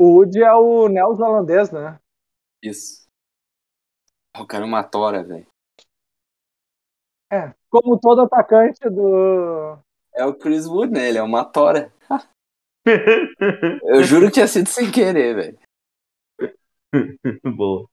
O Woody é o neozelandês, né? Isso. O cara é uma tora, velho. É, como todo atacante do. É o Chris Wood, né? Ele é uma tora. Eu juro que tinha sido sem querer, velho. Boa.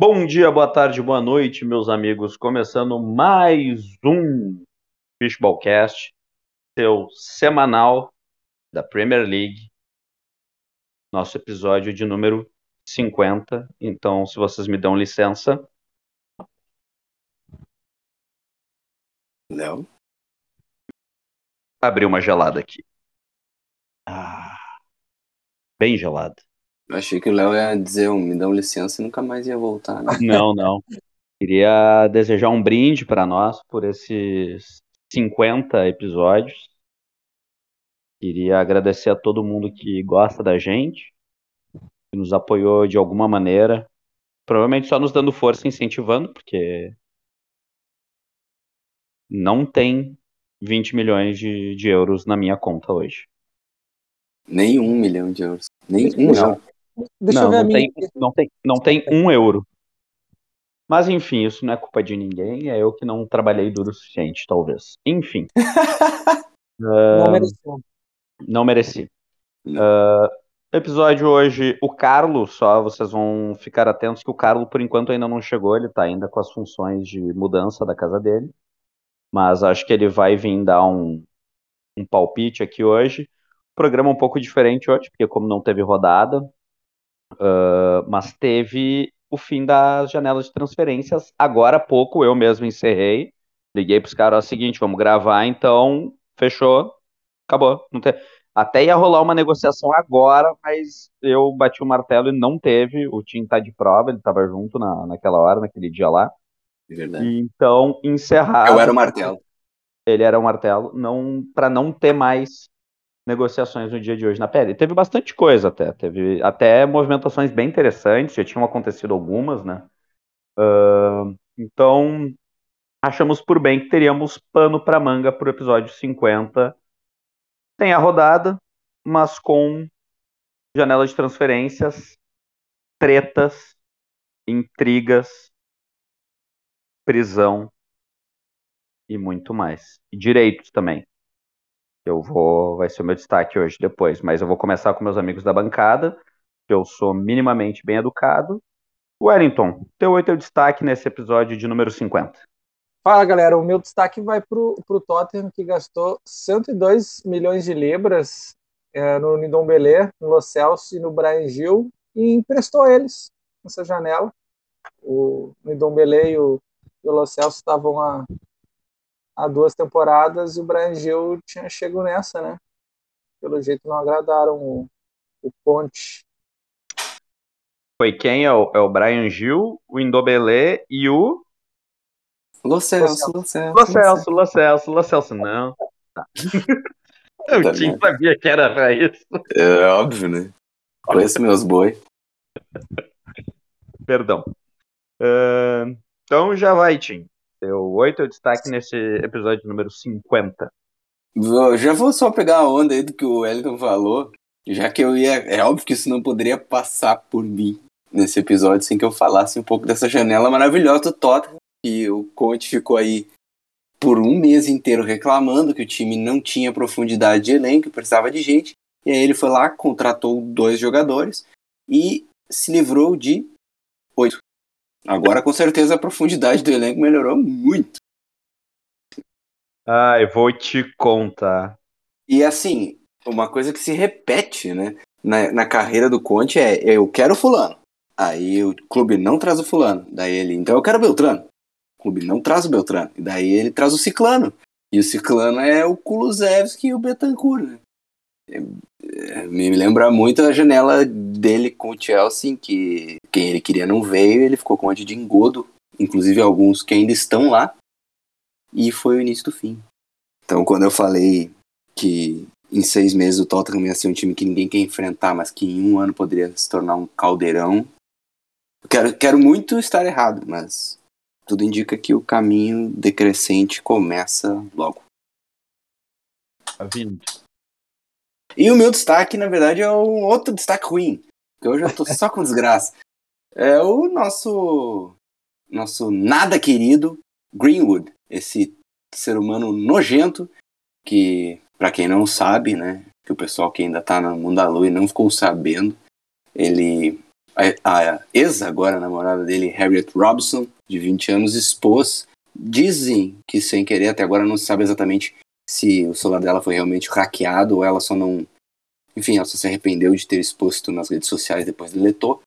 Bom dia, boa tarde, boa noite, meus amigos. Começando mais um Fishballcast, seu semanal da Premier League. Nosso episódio de número 50. Então, se vocês me dão licença. Léo? Abri uma gelada aqui. Ah, bem gelada. Eu achei que o Léo ia dizer um, me dão licença e nunca mais ia voltar. Né? Não, não. Queria desejar um brinde para nós por esses 50 episódios. Queria agradecer a todo mundo que gosta da gente, que nos apoiou de alguma maneira. Provavelmente só nos dando força, incentivando, porque não tem 20 milhões de, de euros na minha conta hoje. Nem um milhão de euros. Nem um. Deixa não, eu ver a não minha. tem, não, tem, não tem um euro. Mas enfim, isso não é culpa de ninguém, é eu que não trabalhei duro o suficiente, talvez. Enfim. Não mereceu. Não mereci. Não. Ah, episódio hoje, o Carlos, só vocês vão ficar atentos que o Carlos, por enquanto, ainda não chegou, ele tá ainda com as funções de mudança da casa dele. Mas acho que ele vai vir dar um, um palpite aqui hoje. Programa um pouco diferente hoje, porque como não teve rodada, ah, mas teve o fim das janelas de transferências. Agora há pouco eu mesmo encerrei. Liguei pros caras, ó, seguinte, vamos gravar, então fechou, acabou. Tem... Até ia rolar uma negociação agora, mas eu bati o martelo e não teve. O time tá de prova, ele tava junto na, naquela hora, naquele dia lá. É verdade. Então, encerrado. Eu era o martelo. Ele era o martelo, não para não ter mais negociações no dia de hoje na pele. Teve bastante coisa até, teve até movimentações bem interessantes, já tinham acontecido algumas, né? Ahn, então, achamos por bem que teríamos pano para manga pro episódio 50. Tem a rodada, mas com janela de transferências, tretas, intrigas, prisão e muito mais. E direitos também. Eu vou, vai ser o meu destaque hoje depois, mas eu vou começar com meus amigos da bancada, que eu sou minimamente bem educado. Wellington, teu oi teu destaque nesse episódio de número 50. Fala, galera. O meu destaque vai pro, pro Tottenham, que gastou 102 milhões de libras é, no Ndombele, no Lo Celso e no Brian Gil e emprestou eles nessa janela. O Ndombele e o, e o Celso estavam há, há duas temporadas e o Brian Gil tinha chego nessa, né? Pelo jeito não agradaram o, o Ponte. Foi quem? É o, é o Brian Gil, o Indobelé e o Lo Celso, Lo Celso. Lo Celso, Lo Celso, Lo Celso, não. Eu Tá tinha sabia que era pra isso. É óbvio, né? Conheço meus boi. Perdão. Ahn, então já vai, Tim. Teu oi teu destaque nesse episódio número 50. Vou- Já vou só pegar a onda aí do que o Wellington falou, já que eu ia. É óbvio que isso não poderia passar por mim nesse episódio sem que eu falasse um pouco dessa janela maravilhosa do Tottenham, que o Conte ficou aí por um mês inteiro reclamando que o time não tinha profundidade de elenco, precisava de gente. E aí ele foi lá, contratou dois jogadores e se livrou de oito. Agora, com certeza, a profundidade do elenco melhorou muito. Ai, vou te contar. E assim, uma coisa que se repete, né, na, na carreira do Conte é eu quero fulano. Aí o clube não traz o fulano. Daí ele, então eu quero Beltrano. O clube não traz o Beltrano. E daí ele traz o Ciclano. E o Ciclano é o Kulusevski e o Betancourt, né? Me lembra muito a janela dele com o Chelsea, que quem ele queria não veio, ele ficou com um monte de engodo, inclusive alguns que ainda estão lá, e foi o início do fim. Então quando eu falei que em seis meses o Tottenham ia ser um time que ninguém quer enfrentar, mas que em um ano poderia se tornar um caldeirão, Eu quero, quero muito estar errado, mas tudo indica que o caminho decrescente começa logo. Tá vindo. E o meu destaque, na verdade, é um outro destaque ruim. Porque eu já tô só com desgraça. É o nosso. Nosso nada querido Greenwood. Esse ser humano nojento que, para quem não sabe, né? Que o pessoal que ainda tá no mundo da lua e não ficou sabendo, ele. A, a ex, agora namorada dele, Harriet Robson, de 20 anos, expôs. Dizem que sem querer, até agora não se sabe exatamente se o celular dela foi realmente hackeado ou ela só não. Enfim, ela só se arrependeu de ter exposto nas redes sociais depois deletou.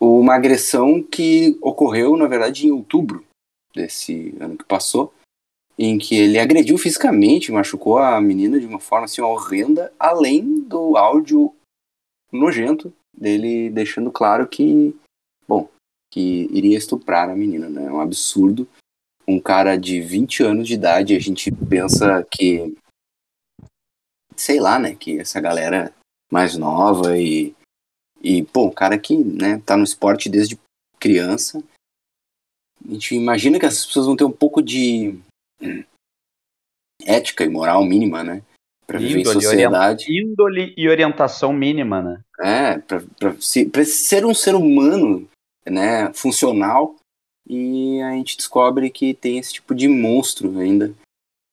Uma agressão que ocorreu, na verdade, em outubro desse ano que passou, em que ele agrediu fisicamente, machucou a menina de uma forma assim horrenda, além do áudio nojento dele deixando claro que, bom, que iria estuprar a menina, né? É um absurdo um cara de 20 anos de idade, a gente pensa que. Sei lá, né? Que essa galera mais nova e. E, pô, um cara que, né, tá no esporte desde criança. A gente imagina que as pessoas vão ter um pouco de ética e moral mínima, né? Pra viver índole, em sociedade. Índole e orientação mínima, né? É, pra, pra, pra ser um ser humano, né, funcional, e a gente descobre que tem esse tipo de monstro ainda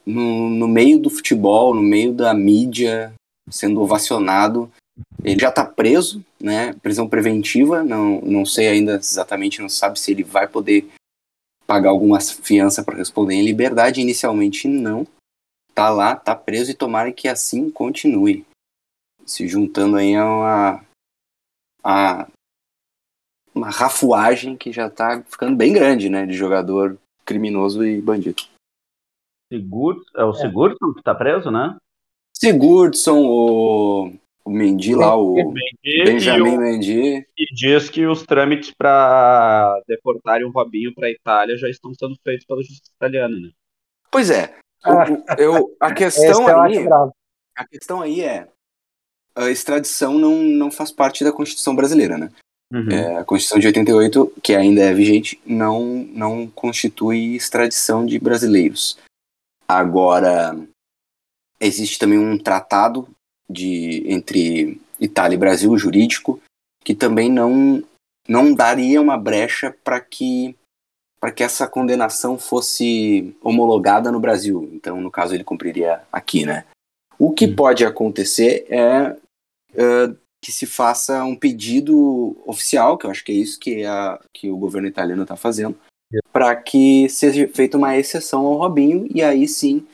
no, no meio do futebol, no meio da mídia, sendo ovacionado. Ele já está preso, né? Prisão preventiva, não, não sei ainda exatamente, não sabe se ele vai poder pagar alguma fiança para responder em liberdade. Inicialmente não. Tá lá, tá preso e tomara que assim continue. Se juntando aí a uma, a uma rafuagem que já tá ficando bem grande, né? De jogador criminoso e bandido. Sigur, é o é. Sigurdsson que tá preso, né? Sigurdsson, o, o Mendy lá, o Mendy Benjamin Mendy. E diz que os trâmites para deportarem o Robinho para Itália já estão sendo feitos pela justiça italiana, né? Pois é. Eu, eu, a questão aí, a questão aí é a extradição não, não faz parte da Constituição brasileira, né? Uhum. É, a Constituição de 88, que ainda é vigente, não, não constitui extradição de brasileiros. Agora, existe também um tratado de, entre Itália e Brasil, jurídico, que também não, não daria uma brecha para que para que essa condenação fosse homologada no Brasil. Então, no caso, ele cumpriria aqui, né? O que uhum. pode acontecer é uh, que se faça um pedido oficial, que eu acho que é isso que, a, que o governo italiano está fazendo, para que seja feita uma exceção ao Robinho, e aí sim,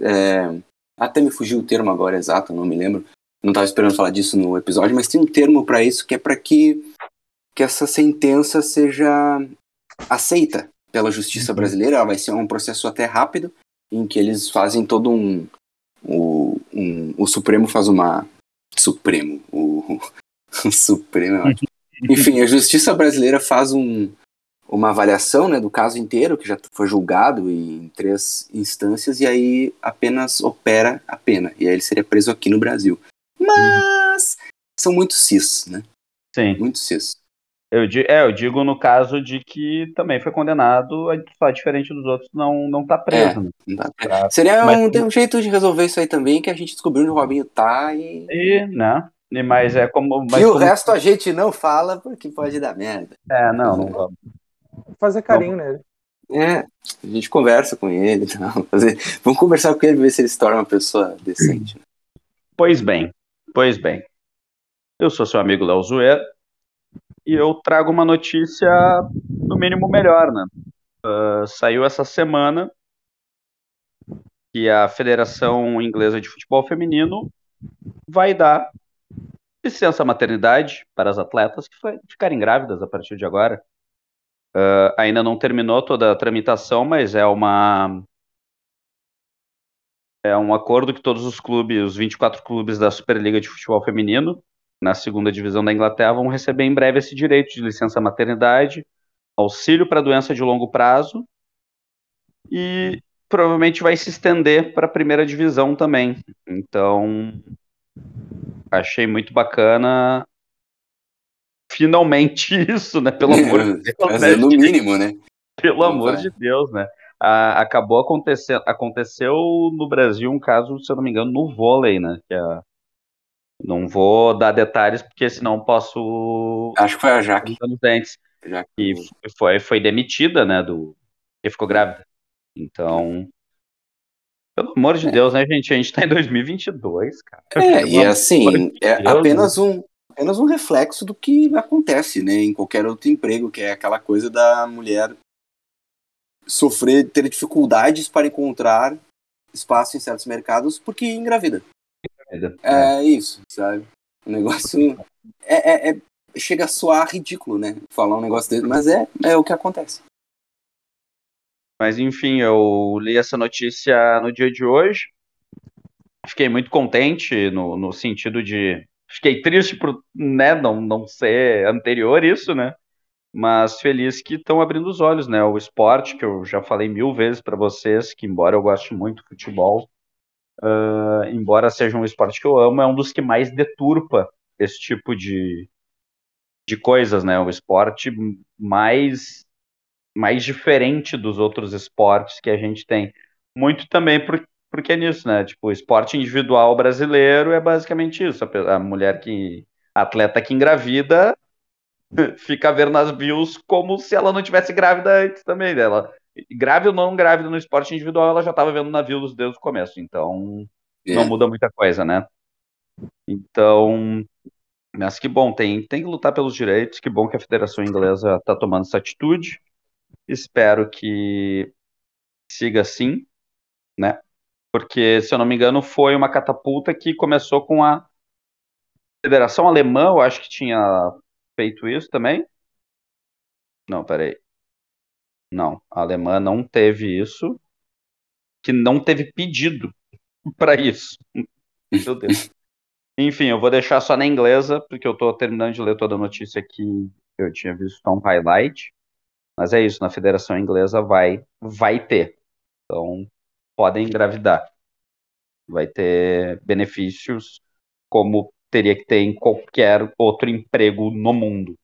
é, até me fugiu o termo agora exato, não me lembro, não estava esperando falar disso no episódio, mas tem um termo para isso que é para que, que essa sentença seja aceita pela justiça uhum. brasileira, ela vai ser um processo até rápido, em que eles fazem todo um, o, um, o Supremo faz uma, Supremo. O, o Supremo é ótimo. Enfim, a justiça brasileira faz um, uma avaliação né, do caso inteiro, que já foi julgado em três instâncias, e aí apenas opera a pena. E aí ele seria preso aqui no Brasil. Mas são muito cis, né? Sim. Muito cis. Eu, é, eu digo no caso de que também foi condenado, só diferente dos outros, não, não tá preso. É, né? não tá. Seria mas, um, um jeito de resolver isso aí também, que a gente descobriu onde o Robinho tá e. E, né? E, mas é como. Mas e como... o resto a gente não fala porque pode dar merda. É, não, não vamos. Fazer carinho não. nele. É, a gente conversa com ele. Não, fazer... Vamos conversar com ele ver se ele se torna uma pessoa decente. Né? Pois bem, pois bem. Eu sou seu amigo Léo Zuer e eu trago uma notícia, no mínimo, melhor, né? Uh, saiu essa semana que a Federação Inglesa de Futebol Feminino vai dar licença maternidade para as atletas que ficarem grávidas a partir de agora. Uh, ainda não terminou toda a tramitação, mas é uma é um acordo que todos os clubes, os 24 clubes da Superliga de Futebol Feminino, na segunda divisão da Inglaterra vão receber em breve esse direito de licença maternidade, auxílio para doença de longo prazo e provavelmente vai se estender para a primeira divisão também. Então, achei muito bacana finalmente isso, né? Pelo amor de Deus. Fazer né, no mínimo, né? Pelo amor de Deus, né? Ah, acabou acontecendo. Aconteceu no Brasil um caso, se eu não me engano, no vôlei, né? Que é- Não vou dar detalhes, porque senão posso Acho que foi a Jaque. dentes. Já E foi, foi demitida, né? Do que ficou grávida. Então, pelo amor de Deus, né, gente? A gente tá em 2022, cara. É, e assim, de é Deus, apenas um, apenas um reflexo do que acontece, né, em qualquer outro emprego, que é aquela coisa da mulher sofrer, ter dificuldades para encontrar espaço em certos mercados porque engravida. Né? É isso, sabe? O negócio é, é- é- chega a soar ridículo, né? Falar um negócio desse, mas é, é o que acontece. Mas enfim, eu li essa notícia no dia de hoje. Fiquei muito contente no, no sentido de. Fiquei triste por né, não, não ser anterior isso, né? Mas feliz que estão abrindo os olhos, né? O esporte, que eu já falei mil vezes para vocês, que embora eu goste muito do futebol, ah, embora seja um esporte que eu amo, é um dos que mais deturpa esse tipo de, de coisas, né? O esporte mais mais diferente dos outros esportes que a gente tem. Muito também por, porque é nisso, né? Tipo, o esporte individual brasileiro é basicamente isso. A, a mulher que. a atleta que engravida fica a ver nas views como se ela não tivesse grávida antes também dela. Grávida ou não grávida no esporte individual, ela já estava vendo na views desde o começo. Então, não É. muda muita coisa, né? Então, mas que bom, tem, tem que lutar pelos direitos, que bom que a Federação Inglesa está tomando essa atitude. Espero que siga assim, né? Porque, se eu não me engano, foi uma catapulta que começou com a Federação Alemã, eu acho que tinha feito isso também. Não, peraí. Não, a Alemã não teve isso, que não teve pedido para isso. Meu Deus. Enfim, eu vou deixar só na inglesa, porque eu tô terminando de ler toda a notícia aqui. Eu tinha visto só um highlight. Mas é isso, na Federação Inglesa vai, vai ter. Então, podem engravidar. Vai ter benefícios como teria que ter em qualquer outro emprego no mundo.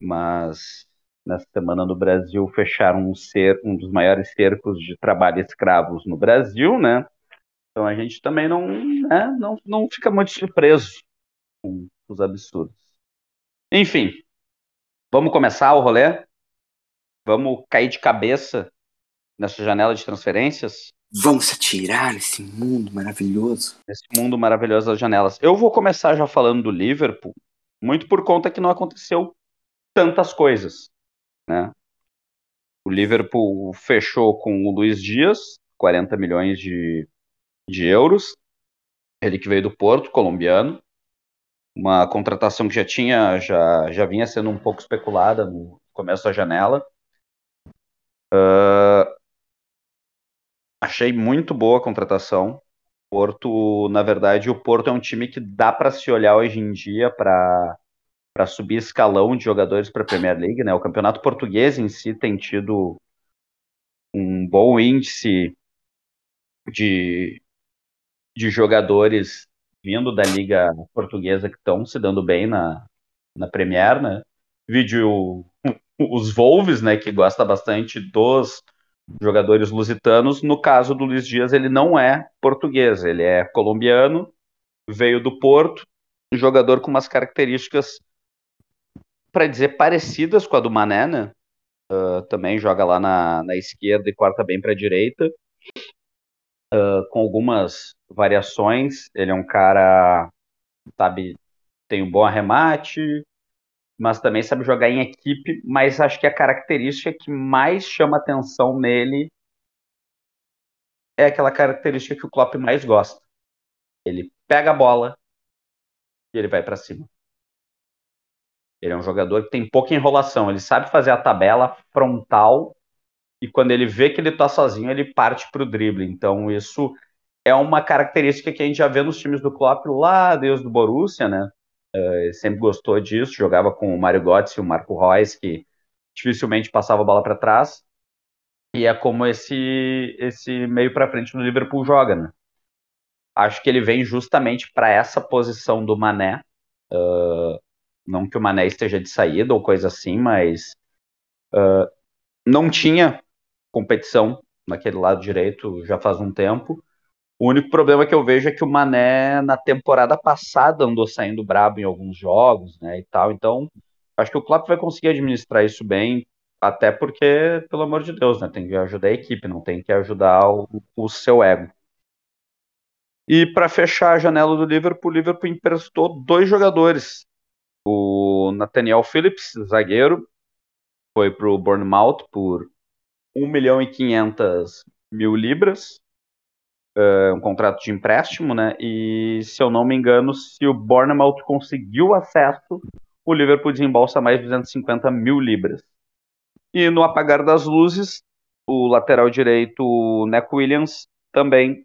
Mas nessa semana no Brasil fecharam um, cer um dos maiores cercos de trabalho escravos no Brasil, né? Então a gente também não, né, não, não fica muito surpreso com os absurdos. Enfim, vamos começar o rolê? Vamos cair de cabeça nessa janela de transferências? Vamos se atirar nesse mundo maravilhoso. nesse mundo maravilhoso das janelas. Eu vou começar já falando do Liverpool, muito por conta que não aconteceu tantas coisas, né? O Liverpool fechou com o Luiz Dias, 40 milhões de, de euros, ele que veio do Porto, colombiano, uma contratação que já tinha, já, já vinha sendo um pouco especulada no começo da janela. Ah, achei muito boa a contratação. Porto, na verdade, o Porto é um time que dá para se olhar hoje em dia para para subir escalão de jogadores para a Premier League, né? O campeonato português em si tem tido um bom índice de, de jogadores vindo da liga portuguesa que estão se dando bem na, na Premier, né? Vídeo os Wolves, né, que gosta bastante dos jogadores lusitanos. No caso do Luiz Dias, ele não é português, ele é colombiano, veio do Porto, jogador com umas características, para dizer, parecidas com a do Mané, né? Uh, também joga lá na, na esquerda e corta bem para a direita, uh, com algumas variações. Ele é um cara, sabe, tem um bom arremate, mas também sabe jogar em equipe. Mas acho que a característica que mais chama atenção nele é aquela característica que o Klopp mais gosta. Ele pega a bola e ele vai para cima. Ele é um jogador que tem pouca enrolação. Ele sabe fazer a tabela frontal e quando ele vê que ele está sozinho, ele parte para o drible. Então isso é uma característica que a gente já vê nos times do Klopp lá desde o Borussia, né? Ele sempre gostou disso, jogava com o Mário Götze e o Marco Reus, que dificilmente passava a bola para trás. E é como esse esse meio para frente no Liverpool joga, né? Acho que ele vem justamente para essa posição do Mané. Uh, Não que o Mané esteja de saída ou coisa assim, mas uh, não tinha competição naquele lado direito já faz um tempo. O único problema que eu vejo é que o Mané, na temporada passada, andou saindo brabo em alguns jogos, né, e tal. Então, acho que o Klopp vai conseguir administrar isso bem, até porque, pelo amor de Deus, né, tem que ajudar a equipe, não tem que ajudar o, o seu ego. E para fechar a janela do Liverpool, o Liverpool emprestou dois jogadores. O Nathaniel Phillips, zagueiro, foi para o Bournemouth por 1 milhão e 500 mil libras, uh, um contrato de empréstimo, né? E se eu não me engano, se o Bournemouth conseguiu acesso, o Liverpool desembolsa mais de 250 mil libras. E no apagar das luzes, o lateral direito, o Neco Williams, também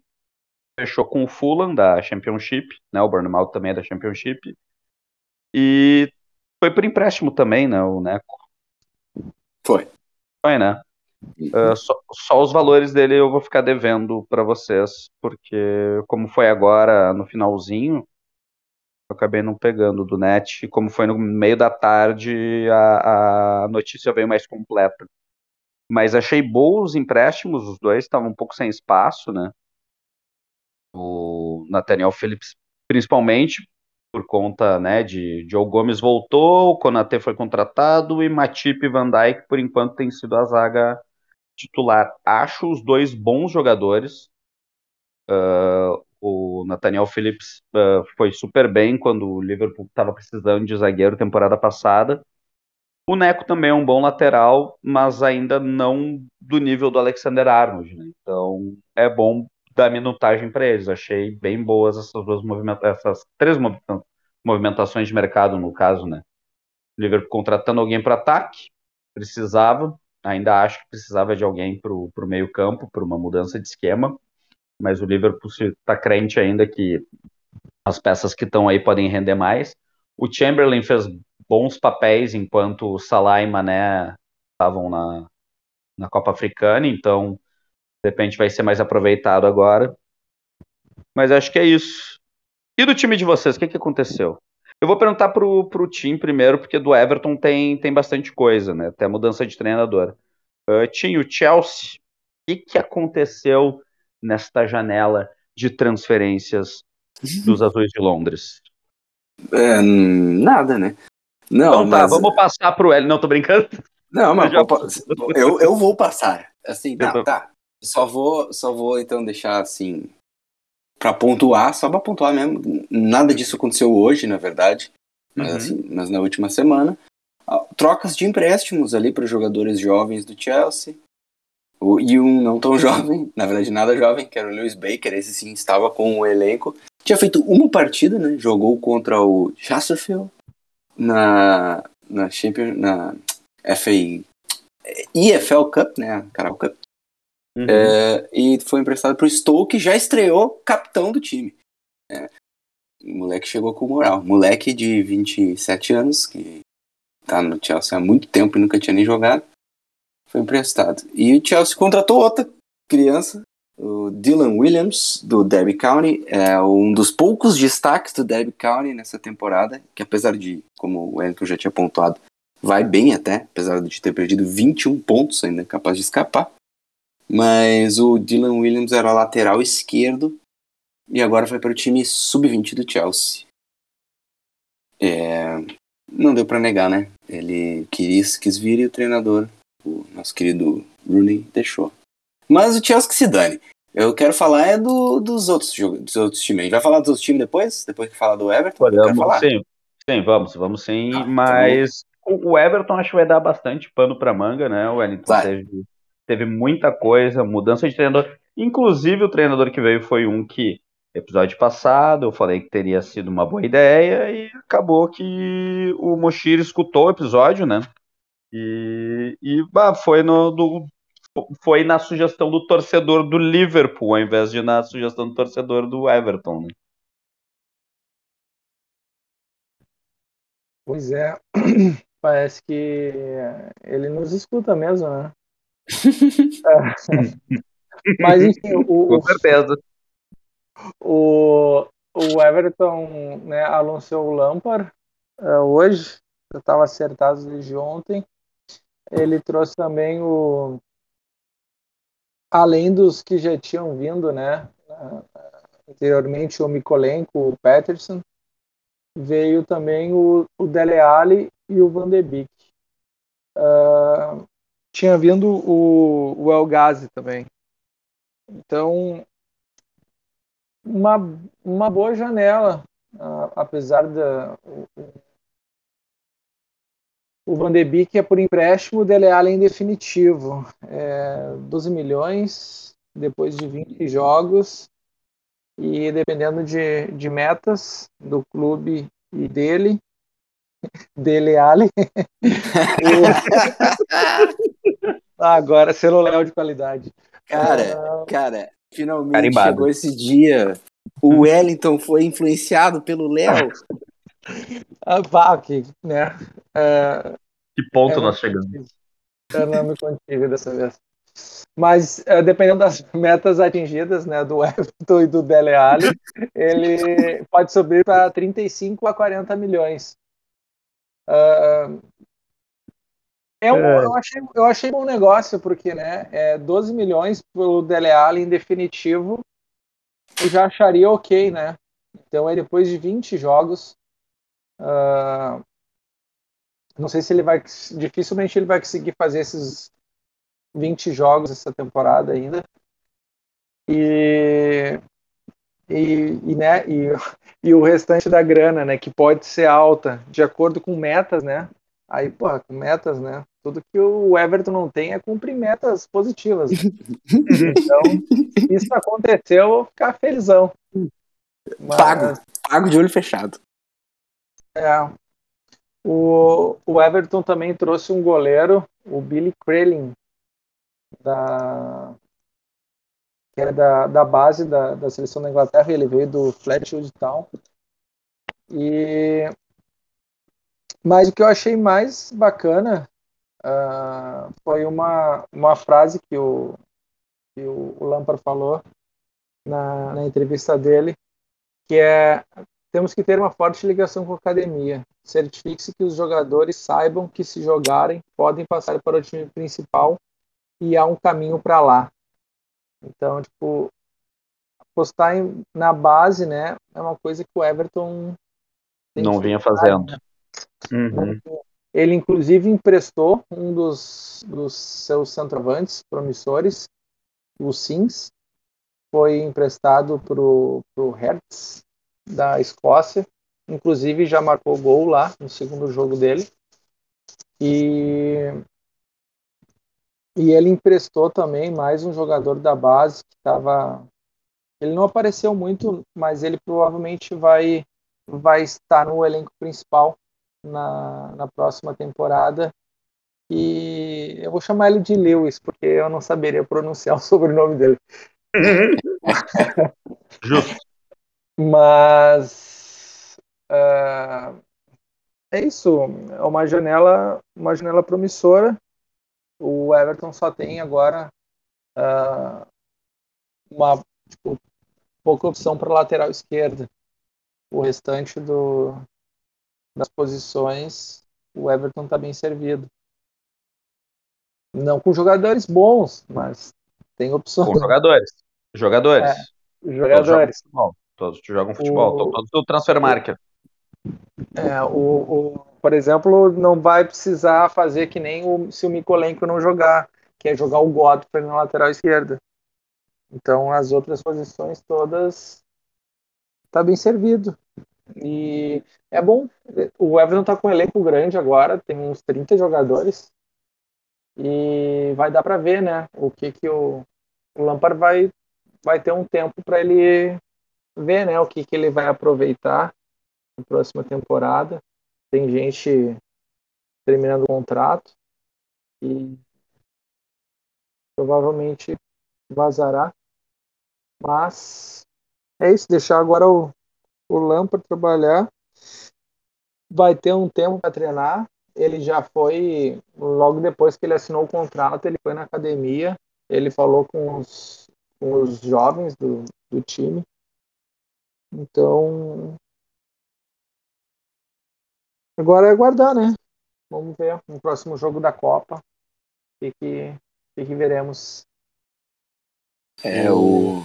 fechou com o Fulham da Championship, né? O Bournemouth também é da Championship. E foi por empréstimo também, né? O Neco. Foi. Foi, né? Uh, só, só, os valores dele eu vou ficar devendo para vocês, porque como foi agora no finalzinho, eu acabei não pegando do net. E como foi no meio da tarde, a, a notícia veio mais completa. Mas achei bons empréstimos, os dois estavam um pouco sem espaço, né? O Nathaniel Phillips, principalmente, por conta né, de Joe Gomes voltou, o foi contratado e Matip e Van Dijk, por enquanto, tem sido a zaga titular. Acho os dois bons jogadores. Uh, o Nathaniel Phillips uh, foi super bem quando o Liverpool estava precisando de zagueiro temporada passada. O Neco também é um bom lateral, mas ainda não do nível do Alexander Arnold. Né? Então é bom dar minutagem para eles. Achei bem boas essas duas movimentações, essas três movimentações de mercado, no caso, né? O Liverpool contratando alguém para ataque, precisava, ainda acho que precisava de alguém para o meio campo, para uma mudança de esquema, mas o Liverpool está crente ainda que as peças que estão aí podem render mais. O Chamberlain fez bons papéis enquanto o Salah e Mané estavam na, na Copa Africana, então de repente vai ser mais aproveitado agora. Mas acho que é isso. E do time de vocês, o que, que aconteceu? Eu vou perguntar pro, pro Tim primeiro, porque do Everton tem, tem bastante coisa, né? Até mudança de treinador. Uh, Tim, o Chelsea, o que, que aconteceu nesta janela de transferências dos Azuis de Londres? É, nada, né? Não, então tá, mas... vamos passar pro L. Não, tô brincando. Não, mas eu, já... eu, eu vou passar. Assim, tá, tá. Só vou, só vou então deixar assim para pontuar, só para pontuar mesmo. Nada disso aconteceu hoje, na verdade, mas, uhum. assim, mas na última semana. Ah, trocas de empréstimos ali para jogadores jovens do Chelsea. O, e um não tão jovem, na verdade nada jovem, que era o Lewis Baker, esse sim estava com o elenco. Tinha feito uma partida, né? Jogou contra o Chesterfield na na Champions, na FA EFL Cup, né? Carol Cup. Uhum. É, e foi emprestado para o Stoke, já estreou capitão do time. É, o moleque chegou com moral. Moleque de 27 anos, que tá no Chelsea há muito tempo e nunca tinha nem jogado, foi emprestado. E o Chelsea contratou outra criança, o Dylan Williams, do Derby County, é um dos poucos destaques do Derby County nessa temporada, que apesar de, como o Wellington já tinha pontuado, vai bem até, apesar de ter perdido 21 pontos, ainda é capaz de escapar. Mas o Dylan Williams era lateral esquerdo e agora foi para o time sub-20 do Chelsea. É, não deu para negar, né? Ele quis, quis vir e o treinador, o nosso querido Rooney, deixou. Mas o Chelsea que se dane. Eu quero falar é do, dos, outros, dos outros times. A gente vai falar dos outros times depois? Depois que falar do Everton? Podemos, falar. Sim, sim, vamos, vamos sim. Ah, mas tá o Everton acho que vai dar bastante pano para manga, né? O Wellington vai. teve teve muita coisa, mudança de treinador. Inclusive, o treinador que veio foi um que, episódio passado, eu falei que teria sido uma boa ideia e acabou que o Moshir escutou o episódio, né? E, e bah, foi, no, do, foi na sugestão do torcedor do Liverpool, ao invés de na sugestão do torcedor do Everton, né? Pois é, parece que ele nos escuta mesmo, né? Mas enfim, o, com certeza. O, o Everton né, anunciou o Lampard uh, hoje, eu estava acertado desde ontem. Ele trouxe também o. Além dos que já tinham vindo, né? Uh, anteriormente, o Mikolenko, o Peterson, veio também o, o Dele Alli e o Van de Beek. Uh, tinha vindo o, o El também. Então, uma, uma boa janela, apesar da. O, Van de Beek é por empréstimo, o Dele Alli definitivo. É, 12 milhões, depois de 20 jogos, e dependendo de, de metas do clube e dele, Dele Alli. Agora, celular de qualidade. Cara, uh... cara, finalmente Carimbado. chegou esse dia. O Wellington foi influenciado pelo Léo. ah, que, né? Uh, que ponto é nós chegamos? Eu não me contive dessa vez. Mas, uh, dependendo das metas atingidas, né, do Everton e do Dele Alli, ele pode subir para 35 a 40 milhões. Uh, é um, é. Eu, achei, eu achei bom negócio, porque né, é 12 milhões pelo Dele Alli em definitivo, eu já acharia ok, né? Então, aí depois de 20 jogos, uh, não sei se ele vai, dificilmente ele vai conseguir fazer esses 20 jogos essa temporada ainda. E, e, e, né, e, e o restante da grana, né, que pode ser alta, de acordo com metas, né? Aí, porra, com metas, né? Tudo que o Everton não tem é cumprir metas positivas. então, isso aconteceu, eu vou ficar felizão. Mas, pago, pago de olho fechado. É. O, o Everton também trouxe um goleiro, o Billy Krelin, da, que era da, da base da, da seleção da Inglaterra, ele veio do Fletcher Town. E mas o que eu achei mais bacana uh, foi uma, uma frase que o, que o, Lampard falou na, na entrevista dele, que é temos que ter uma forte ligação com a academia. Certifique-se que os jogadores saibam que se jogarem podem passar para o time principal e há um caminho para lá. Então, tipo, apostar em, na base, né, é uma coisa que o Everton não vinha fazendo. Né? Uhum. Ele, inclusive, emprestou um dos, dos seus centroavantes promissores, o Sims, foi emprestado para o Hertz, da Escócia. Inclusive, já marcou gol lá no segundo jogo dele. E, e ele emprestou também mais um jogador da base que estava. Ele não apareceu muito, mas ele provavelmente vai, vai estar no elenco principal na, na próxima temporada. E eu vou chamar ele de Lewis, porque eu não saberia pronunciar o sobrenome dele. Justo. Mas uh, é isso. É uma janela, uma janela promissora. O Everton só tem agora uh, uma tipo, pouca opção para lateral esquerda. O restante do, das posições, o Everton está bem servido. Não com jogadores bons, mas tem opções. Com jogadores. Jogadores. É, jogadores. Todos jogam futebol, o... todos do transfer market. É, o, o, por exemplo, não vai precisar fazer que nem o, se o Mikolenko não jogar, que é jogar o Godfrey na lateral esquerda. Então, as outras posições todas tá bem servido. E é bom. O Everton tá com um elenco grande agora, tem uns 30 jogadores. E vai dar para ver, né? O que que o, o Lampard vai, vai ter um tempo para ele ver, né? O que que ele vai aproveitar na próxima temporada. Tem gente terminando o contrato e provavelmente vazará. Mas é isso, deixar agora o, o Lampard trabalhar. Vai ter um tempo para treinar. Ele já foi, logo depois que ele assinou o contrato, ele foi na academia. Ele falou com os, com os jovens do, do time. Então, Agora é aguardar, né? Vamos ver no próximo jogo da Copa. O que, que, veremos. É, o.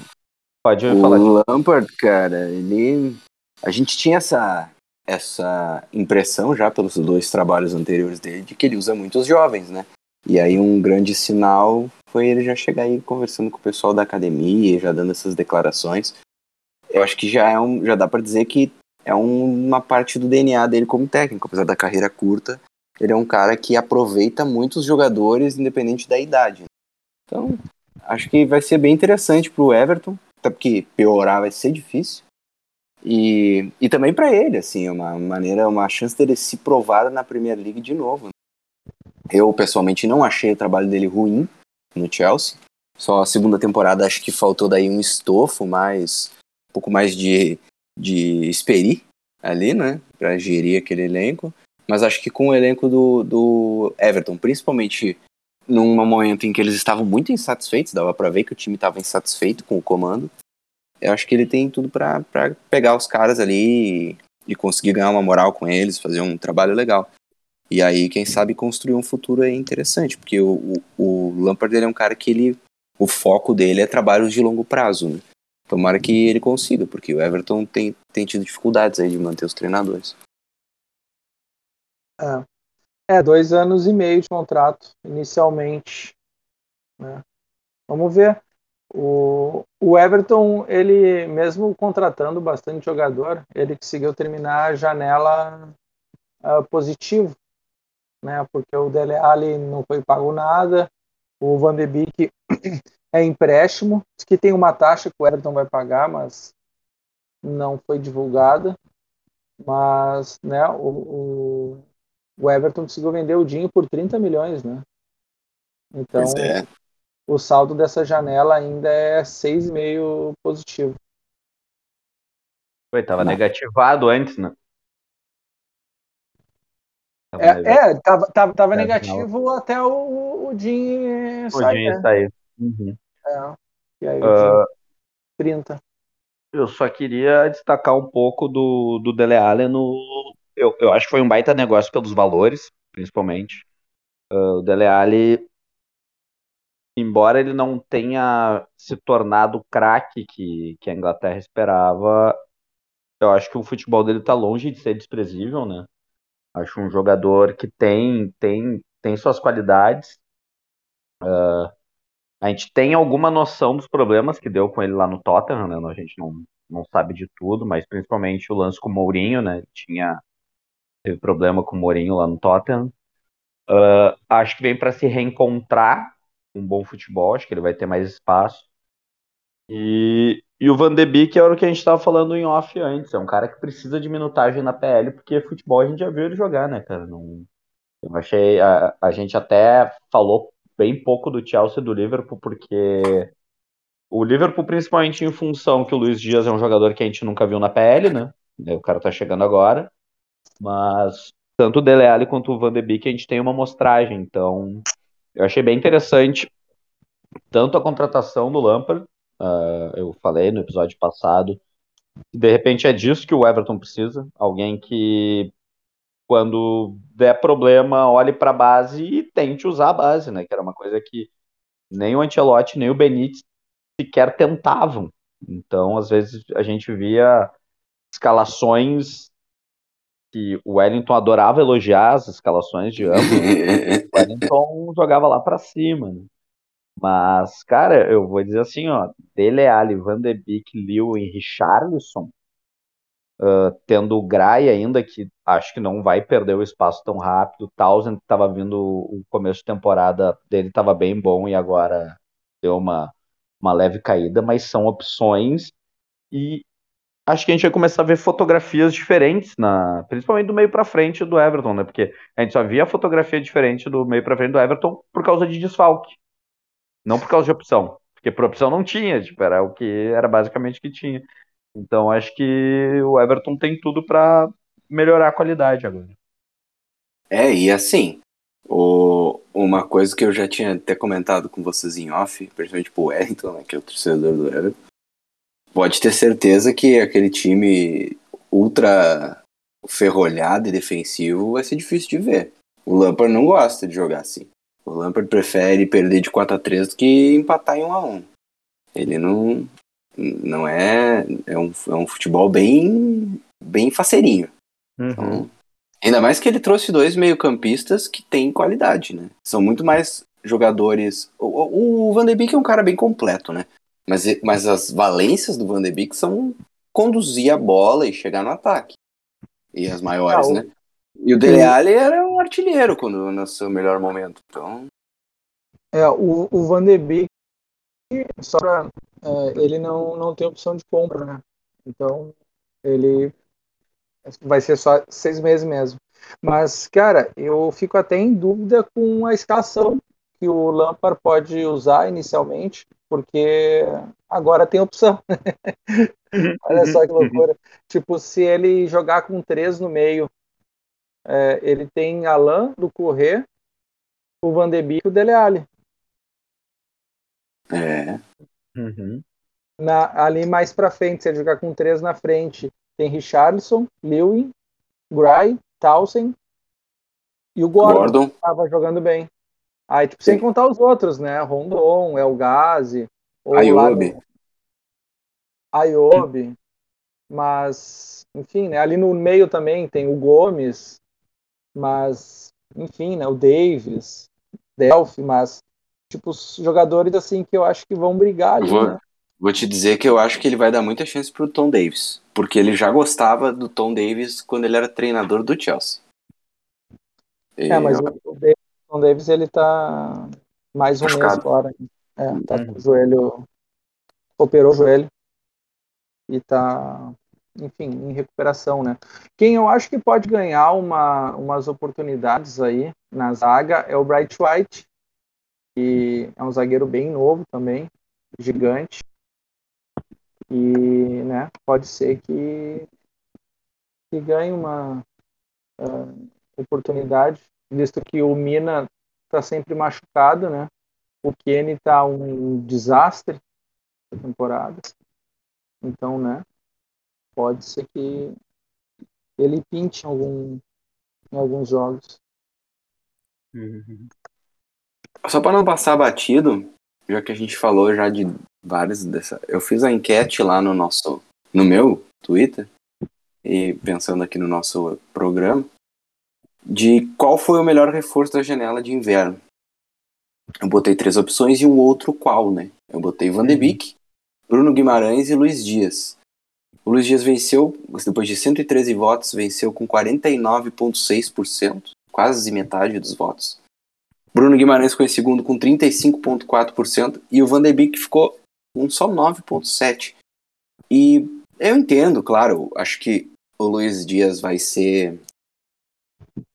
Pode o falar. Lampard, cara, ele. A gente tinha essa, essa impressão já pelos dois trabalhos anteriores dele de que ele usa muitos jovens, né? E aí um grande sinal foi ele já chegar aí conversando com o pessoal da academia, já dando essas declarações. Eu acho que já é um, já dá para dizer que é um, uma parte do DNA dele como técnico, apesar da carreira curta, ele é um cara que aproveita muitos jogadores independente da idade. Então, acho que vai ser bem interessante pro Everton, até porque piorar vai ser difícil. E, e também para ele, assim, é uma maneira, uma chance dele se provar na Premier League de novo. Eu, pessoalmente, não achei o trabalho dele ruim no Chelsea. Só a segunda temporada acho que faltou daí um estofo mais, um pouco mais de, de experi ali, né, para gerir aquele elenco. Mas acho que com o elenco do, do Everton, principalmente num momento em que eles estavam muito insatisfeitos, dava para ver que o time estava insatisfeito com o comando, eu acho que ele tem tudo para pegar os caras ali e, e, conseguir ganhar uma moral com eles, fazer um trabalho legal. E aí, quem sabe, construir um futuro é interessante, porque o, o, o Lampard ele é um cara que ele, o foco dele é trabalhos de longo prazo, né? Tomara que ele consiga, porque o Everton tem, tem tido dificuldades aí de manter os treinadores. É. é, dois anos e meio de contrato, inicialmente. Né? Vamos ver. O, o Everton, ele mesmo contratando bastante jogador, ele conseguiu terminar a janela uh, positivo, né? Porque o Dele Alli não foi pago nada, o Van de Beek é empréstimo, que tem uma taxa que o Everton vai pagar, mas não foi divulgada. Mas, né? O, o, o Everton conseguiu vender o Dinho por 30 milhões, né? Então, é o saldo dessa janela ainda é 6,5 positivo. Foi, tava Não. negativado antes, né? Tava é, é, tava, tava, tava é, negativo não. até o, o Jim sair. O Jim sair. Uhum. É. E aí o uh, 30. Eu só queria destacar um pouco do, do Dele Alli no. Eu, eu acho que foi um baita negócio pelos valores, principalmente. Uh, o Dele Alli embora ele não tenha se tornado o craque que, que a Inglaterra esperava, eu acho que o futebol dele está longe de ser desprezível, né? Acho um jogador que tem tem tem suas qualidades. Uh, a gente tem alguma noção dos problemas que deu com ele lá no Tottenham, né? A gente não, não sabe de tudo, mas principalmente o lance com o Mourinho, né? Tinha teve problema com o Mourinho lá no Tottenham. Uh, acho que vem para se reencontrar um bom futebol, acho que ele vai ter mais espaço. E, e o Van de Beek era o que a gente estava falando em off antes, é um cara que precisa de minutagem na PL, porque futebol a gente já viu ele jogar, né, cara? Não, eu achei. A, a gente até falou bem pouco do Chelsea e do Liverpool, porque o Liverpool, principalmente em função que o Luiz Dias é um jogador que a gente nunca viu na PL, né? O cara tá chegando agora. Mas tanto o Dele Alli quanto o Van de Beek a gente tem uma amostragem, então eu achei bem interessante tanto a contratação do Lampard, uh, eu falei no episódio passado, de repente é disso que o Everton precisa, alguém que quando der problema olhe para a base e tente usar a base, né? Que era uma coisa que nem o Ancelotti nem o Benítez sequer tentavam. Então, às vezes a gente via escalações que o Wellington adorava elogiar as escalações de ambos. o Wellington jogava lá para cima. Né? Mas, cara, eu vou dizer assim, ó, Dele Alli, Van de Beek, Liu e Richarlison, uh, tendo o Gray ainda, que acho que não vai perder o espaço tão rápido, Townsend estava vindo, o começo de temporada dele estava bem bom e agora deu uma, uma leve caída, mas são opções e acho que a gente vai começar a ver fotografias diferentes, na, principalmente do meio para frente do Everton, né? Porque a gente só via fotografia diferente do meio para frente do Everton por causa de desfalque, não por causa de opção, porque por opção não tinha, tipo, era o que era basicamente o que tinha. Então acho que o Everton tem tudo para melhorar a qualidade agora. É, e assim, o, uma coisa que eu já tinha até comentado com vocês em off, principalmente pro Wellington, né, que é o torcedor do Everton, pode ter certeza que aquele time ultra ferrolhado e defensivo vai ser difícil de ver. O Lampard não gosta de jogar assim. O Lampard prefere perder de 4 a 3 do que empatar em 1 a 1 Ele não, não é. É um, é um futebol bem, bem faceirinho. Uhum. Então, ainda mais que ele trouxe dois meio-campistas que têm qualidade, né? São muito mais jogadores. O, o Van de Beek é um cara bem completo, né? Mas, mas as valências do Van de Beek são conduzir a bola e chegar no ataque. E as maiores, ah, né? E o Dele Alli era um artilheiro quando no seu melhor momento. Então. É, o, o Van de Beek, só pra, é, ele não, não tem opção de compra, né? Então, ele vai ser só seis meses mesmo. Mas, cara, eu fico até em dúvida com a escalação que o Lampard pode usar inicialmente, porque agora tem opção. Olha só que loucura. tipo, se ele jogar com três no meio, é, ele tem Alain do Correr, o Van de Beek e o Dele Alli. É. Uhum. Na, ali mais pra frente, se ele jogar com três na frente, tem Richardson, Lewin, Gray, Townsend e o Gordon, Gordon. que estava jogando bem. Aí, tipo, sem contar os outros, né? Rondon, El Ghazi, Ayobi. Ayobi. Mas, enfim, né? Ali no meio também tem o Gomes, mas, enfim, né? O Davis, Delphi, mas, tipo, os jogadores assim que eu acho que vão brigar ali, vou, né? Vou te dizer que eu acho que ele vai dar muita chance pro Tom Davis, porque ele já gostava do Tom Davis quando ele era treinador do Chelsea. É, mas eu... o, Davis, Tom Davis ele tá mais um mês fora. É, tá com o joelho. Operou o joelho. E tá, enfim, em recuperação, né? Quem eu acho que pode ganhar uma, umas oportunidades aí na zaga é o Bright White, que é um zagueiro bem novo também, gigante. E, né, pode ser que, que ganhe uma uh, oportunidade visto que o Mina está sempre machucado, né? O Kenny está um desastre da temporada. Então, né? Pode ser que ele pinte em, algum, em alguns jogos. Uhum. Só para não passar batido, já que a gente falou já de vários dessa, eu fiz a enquete lá no nosso, no meu Twitter e pensando aqui no nosso programa, de qual foi o melhor reforço da janela de inverno. Eu botei três opções e um outro qual, né? Eu botei Van de uhum. Beek, Bruno Guimarães e Luiz Dias. O Luiz Dias venceu, depois de 113 votos, venceu com 49,6%, quase metade dos votos. Bruno Guimarães ficou em segundo com 35,4% e o Van de Beek ficou com só 9,7%. E eu entendo, claro, acho que o Luiz Dias vai ser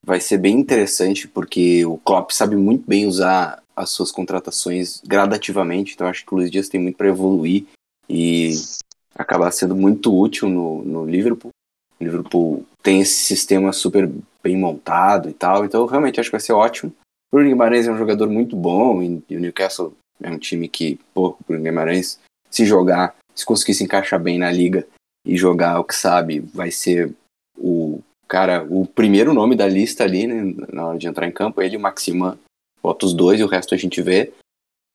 vai ser bem interessante, porque o Klopp sabe muito bem usar as suas contratações gradativamente, então acho que o Luiz Dias tem muito para evoluir e acabar sendo muito útil no, no Liverpool. O Liverpool tem esse sistema super bem montado e tal, então realmente acho que vai ser ótimo. O Bruno Guimarães é um jogador muito bom e, o Newcastle é um time que, pô, o Bruno Guimarães, se jogar, se conseguir se encaixar bem na liga e jogar o que sabe, vai ser o cara, o primeiro nome da lista ali, né, na hora de entrar em campo, ele e o Maximan. Bota os dois e o resto a gente vê.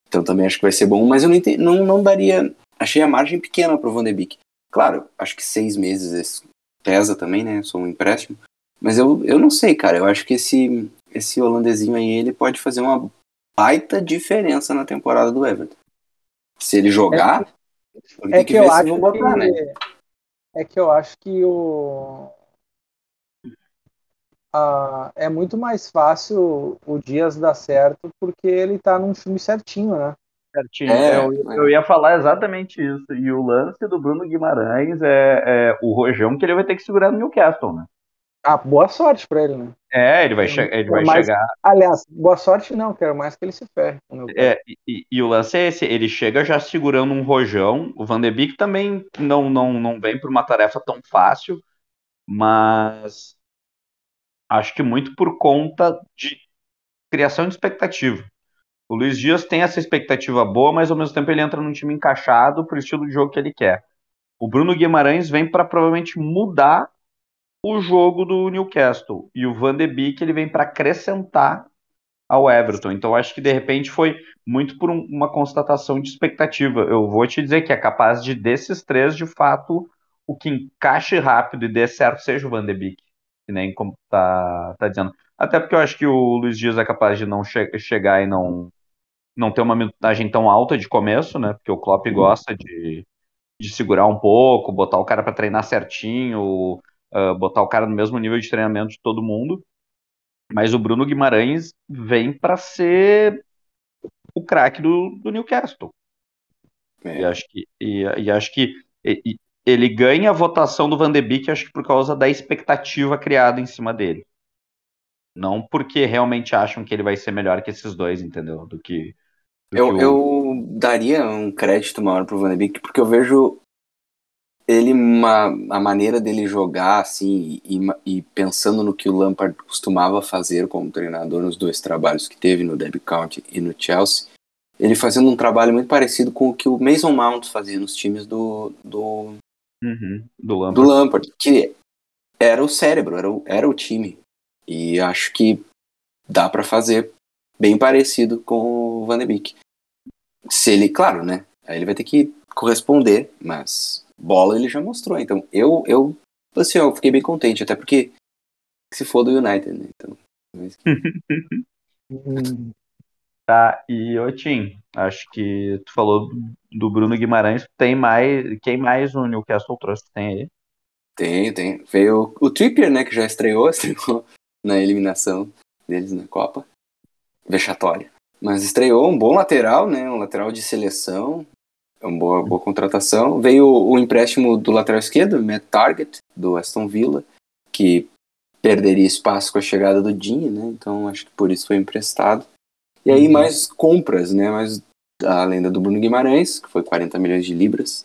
Então também acho que vai ser bom, mas eu não, entendi, não, não daria. Achei a margem pequena pro Van de Beek. Claro, acho que seis meses pesa também, né? Sou um empréstimo. Mas eu, eu não sei, cara. Eu acho que esse, esse holandesinho aí, ele pode fazer uma baita diferença na temporada do Everton. Se ele jogar, é, é que, que eu acho botar, que, né? É que eu acho que o, uh, é muito mais fácil o Dias dar certo porque ele tá num filme certinho, né? Certinho. É, eu, é. eu, ia falar exatamente isso. E o lance do Bruno Guimarães é, é, o rojão que ele vai ter que segurar no Newcastle, né? Ah, boa sorte pra ele, né? É, ele vai, che ele vai mais, chegar. Aliás, boa sorte não, quero mais que ele se ferre. É, e, e, o lance é esse: ele chega já segurando um rojão. O Van de Beek também não, não, não vem para uma tarefa tão fácil, mas Acho que muito por conta de criação de expectativa. O Luiz Dias tem essa expectativa boa, mas ao mesmo tempo ele entra num time encaixado para o estilo de jogo que ele quer. O Bruno Guimarães vem para provavelmente mudar o jogo do Newcastle. E o Van de Beek ele vem para acrescentar ao Everton. Então acho que de repente foi muito por um, uma constatação de expectativa. Eu vou te dizer que é capaz de desses três, de fato, o que encaixe rápido e dê certo seja o Van de Beek, que nem como tá, tá dizendo. Até porque eu acho que o Luiz Dias é capaz de não che chegar e não não ter uma minutagem tão alta de começo, né? Porque o Klopp gosta de, de segurar um pouco, botar o cara para treinar certinho, uh, botar o cara no mesmo nível de treinamento de todo mundo. Mas o Bruno Guimarães vem para ser o craque do, do Newcastle. É. E acho que, e, e acho que e, ele ganha a votação do Van de Beek, acho que por causa da expectativa criada em cima dele. Não porque realmente acham que ele vai ser melhor que esses dois, entendeu? Do que. Do eu, que o... eu daria um crédito maior pro Van de Beek, porque eu vejo ele uma, a maneira dele jogar assim e, e, pensando no que o Lampard costumava fazer como treinador nos dois trabalhos que teve no Derby County e no Chelsea ele fazendo um trabalho muito parecido com o que o Mason Mount fazia nos times do do, uhum, do, Lampard. do Lampard que era o cérebro era o, era o time e acho que dá para fazer bem parecido com o Van de Beek se ele claro né aí ele vai ter que corresponder mas bola ele já mostrou. Então, eu, eu, assim, eu fiquei bem contente, até porque se for do United, né? Então. tá, e ô Tim, acho que tu falou do Bruno Guimarães, tem mais. Quem mais o Newcastle trouxe? Tem aí? Tem, tem. Veio o, o Trippier, né, que já estreou, estreou na eliminação deles na Copa. Vexatória. Mas estreou um bom lateral, né? Um lateral de seleção. É uma boa, boa contratação. Veio o, empréstimo do lateral esquerdo, Matt Target, do Aston Villa, que perderia espaço com a chegada do Dinho, né? Então acho que por isso foi emprestado. E aí uhum. mais compras, né? Mais a lenda do Bruno Guimarães, que foi 40 milhões de libras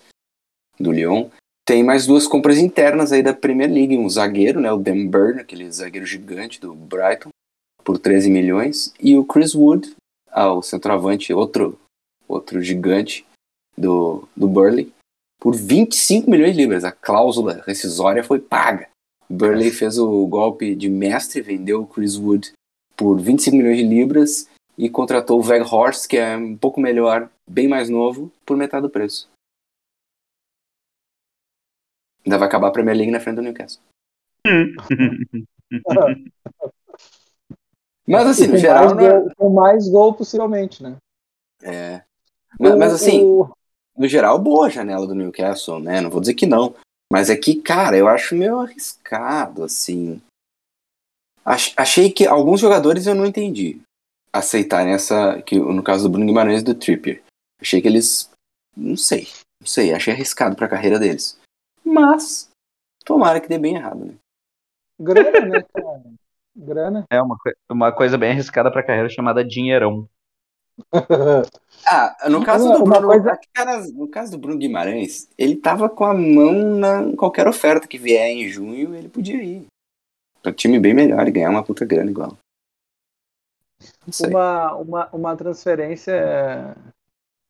do Lyon. Tem mais duas compras internas aí da Premier League, um zagueiro, né, o Dan Burn, aquele zagueiro gigante do Brighton, por 13 milhões, e o Chris Wood, ah, o centroavante, outro outro gigante, do, do Burley por 25 milhões de libras. A cláusula rescisória foi paga. Burley fez o golpe de mestre, vendeu o Chris Wood por 25 milhões de libras e contratou o Weghorst, que é um pouco melhor, bem mais novo, por metade do preço. Ainda vai acabar a Premier League na frente do Newcastle. Mas assim, no geral. Mais é... Com mais gol, possivelmente, né? É. Mas, mas assim, o no geral, boa a janela do Newcastle, né? Não vou dizer que não. Mas é que, cara, eu acho meio arriscado, assim. Achei que alguns jogadores eu não entendi aceitarem essa. Que, no caso do Bruno Guimarães e do Trippier. Achei que eles. Não sei. Não sei. Achei arriscado pra carreira deles. Mas. Tomara que dê bem errado, né? Grana, né, cara? Grana. É uma, uma coisa bem arriscada pra carreira chamada dinheirão. Ah, no caso do Bruno, coisa... cara, no caso do Bruno Guimarães, ele tava com a mão na qualquer oferta que vier em junho, ele podia ir. Pra time bem melhor e ganhar uma puta grana igual. Uma, uma, uma transferência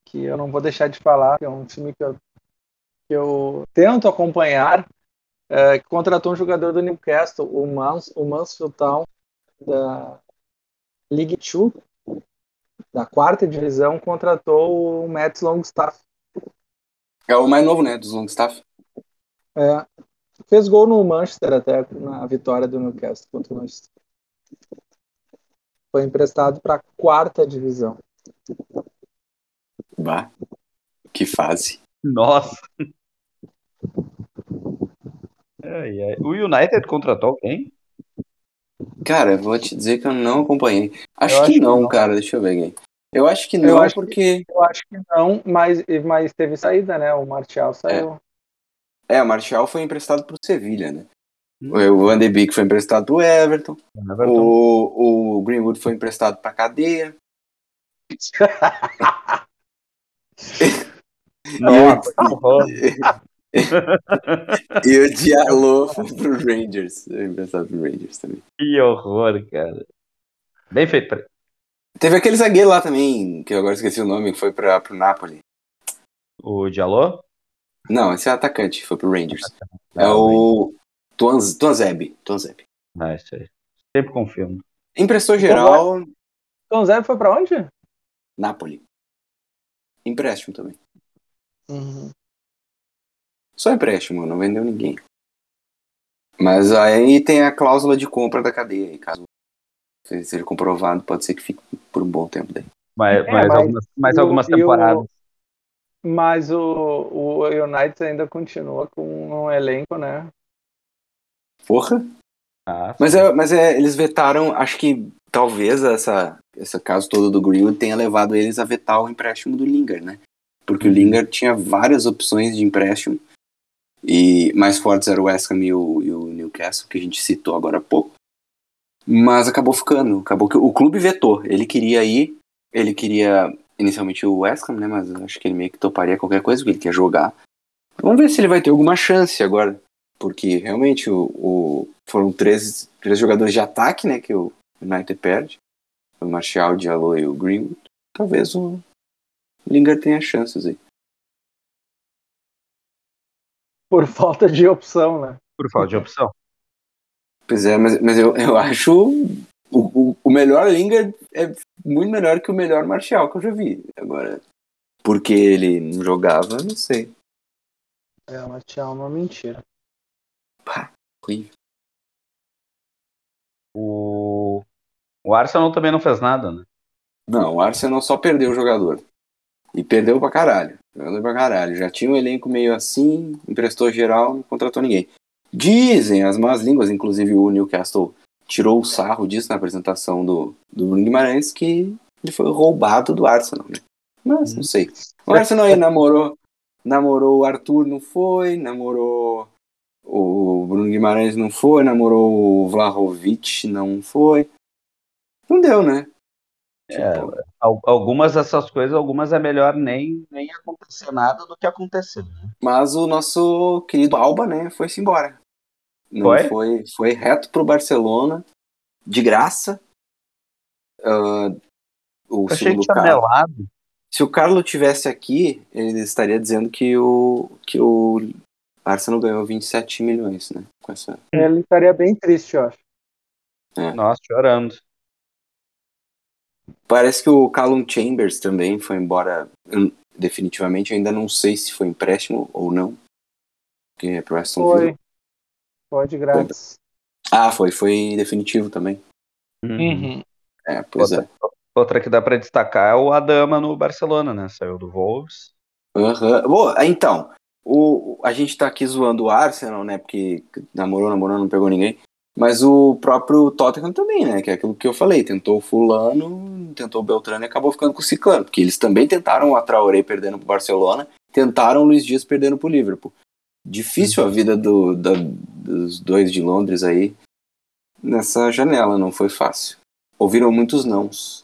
que eu não vou deixar de falar, que é um time que eu, que eu tento acompanhar, é, que contratou um jogador do Newcastle, o, Mans, o Mansfield Town, da League 2, da quarta divisão, contratou o Mets Longstaff. É o mais novo, né, dos Longstaff. É. Fez gol no Manchester até, na vitória do Newcastle contra o Manchester. Foi emprestado para a quarta divisão. Bah, que fase. Nossa. É, é. O United contratou quem? Cara, vou te dizer que eu não acompanhei. Acho, que, acho não, que, não, cara. Deixa eu ver aqui. Eu acho que não, eu acho porque. Que, eu acho que não, mas, mas teve saída, né? O Martial saiu. É, é o Martial foi emprestado pro Sevilha, né? Hum. O Van de Beek foi emprestado pro Everton. Everton. O, o Greenwood foi emprestado pra cadeia. Nossa, e o Diallo foi pro Rangers. Foi emprestado pro Rangers também. Que horror, cara. Bem feito, peraí. Teve aquele zagueiro lá também, que eu agora esqueci o nome, que foi pra, pro Napoli. O Diallo? Não, esse é atacante, foi pro Rangers. É o. Tuanz, Tuanzeb. Tuanzeb. Ah, isso aí. Sempre confirmo. Emprestou geral, Zé foi pra onde? Napoli. Empréstimo também. Uhum. Só empréstimo, não vendeu ninguém. Mas aí tem a cláusula de compra da cadeia. E caso seja comprovado, pode ser que fique por um bom tempo daí. Mais, É, mais mas algumas, mais e o- algumas e o- temporadas. Mas o, o United ainda continua com um elenco, né? Porra! Ah, Mas, é, mas é, eles vetaram, acho que talvez essa, esse caso todo do Greenwood tenha levado eles a vetar o empréstimo do Lingard, né? Porque o Lingard tinha várias opções de empréstimo. E mais fortes eram o West Ham e o, e o Newcastle, que a gente citou agora há pouco. Mas acabou ficando. Acabou que o clube vetou. Ele queria ir, ele queria inicialmente o West Ham, né? Mas acho que ele meio que toparia qualquer coisa, porque ele quer jogar. Vamos ver se ele vai ter alguma chance agora. Porque realmente o, o- foram três, três jogadores de ataque, né? Que o United perde. O Martial, o Diallo e o Greenwood. Talvez o Lingard tenha chances aí. Por falta de opção, né? Por falta de opção. Pois é, mas, mas eu, eu acho o, o, o melhor Lingard é muito melhor que o melhor Martial que eu já vi. Agora, porque ele não jogava, não sei. É, mas tinha uma mentira. Horrível. O, o Arsenal também não fez nada, né? Não, o Arsenal só perdeu o jogador. E perdeu pra caralho. Jogador pra caralho. Já tinha um elenco meio assim, emprestou geral, não contratou ninguém. Dizem as más línguas, inclusive o Newcastle tirou o sarro disso na apresentação do, do Bruno Guimarães, que ele foi roubado do Arsenal, né? Mas não sei. O Arsenal aí namorou, namorou o Arthur, não foi, namorou o Bruno Guimarães, não foi, namorou o Vlahovic, não foi. Não deu, né? Tipo, Al- Algumas dessas coisas, algumas é melhor nem, nem acontecer nada do que acontecer. né? Mas o nosso querido Alba, né, foi-se embora. Não Foi? foi? Foi reto pro Barcelona, de graça. Ah, o Eu segundo melado. Se o Carlos tivesse aqui, ele estaria dizendo que o que o Arsenal ganhou 27 milhões, né? Com essa. Ele estaria bem triste, eu acho. Nossa, chorando. Parece que o Callum Chambers também foi embora eu- definitivamente. Eu ainda não sei se foi empréstimo ou não. Que é pro Aston Villa. Foi. Pode grátis. Ah, foi, foi definitivo também. Uhum. É, pois é. Outra, outra que dá pra destacar é o Adama no Barcelona, né? Saiu do Wolves. Aham. Bom, então, o, a gente tá aqui zoando o Arsenal, né? Porque namorou, namorou, não pegou ninguém. Mas o próprio Tottenham também, né? Que é aquilo que eu falei. Tentou o fulano, tentou o Beltrano e acabou ficando com o Ciclano. Porque eles também tentaram a Traoré perdendo pro Barcelona, tentaram o Luiz Dias perdendo pro Liverpool. Difícil a vida do, da- dos dois de Londres aí nessa janela, não foi fácil. Ouviram muitos nãos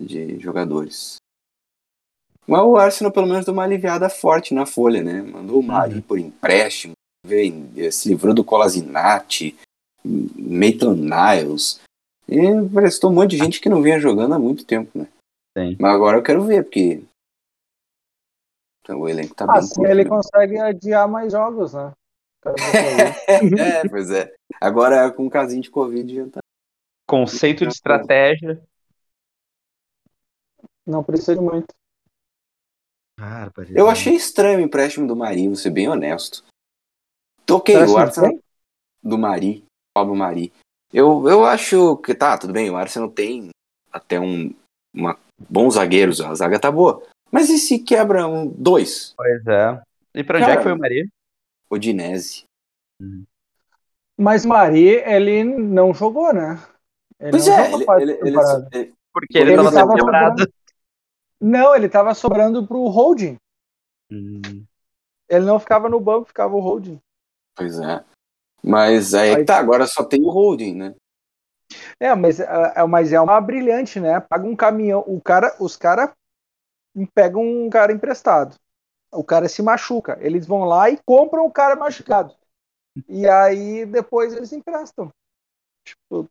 de jogadores. Mas o Arsenal pelo menos deu uma aliviada forte na folha, né? Mandou o Mari por empréstimo, veio- se livrou do Colasinati, Maitland Niles. E prestou um monte de gente que não vinha jogando há muito tempo, né? Sim. Mas agora eu quero ver, porque o elenco tá bem Assim curto, ele né? consegue adiar mais jogos, né? É, pois é. Agora com um casinho de Covid já tá. Conceito de estratégia. Não precisa de muito. Eu achei estranho o empréstimo do Mari, vou ser bem honesto. Parece o Arsenal do Mari, Pablo Mari. Eu, eu acho que tá, tudo bem, o Arsenal tem até um uma, bons zagueiros, a zaga tá boa. Mas e se quebra um dois? Pois é. E pra onde é que foi o Maria? O Dinese. Mas Mari, ele não jogou, né? Ele Pois não é, jogou ele, ele, ele, Porque ele, Ele tava tava quebrado. Não, ele tava sobrando pro holding. Hum. Ele não ficava no banco, ficava o holding. Pois é. Mas aí, é Aí- tá, agora só tem o holding, né? É, mas, é, é- mas é uma brilhante, né? Paga um caminhão, o cara, os caras pegam um cara emprestado. O cara se machuca. Eles vão lá e compram o cara machucado. E aí depois eles emprestam. Tipo,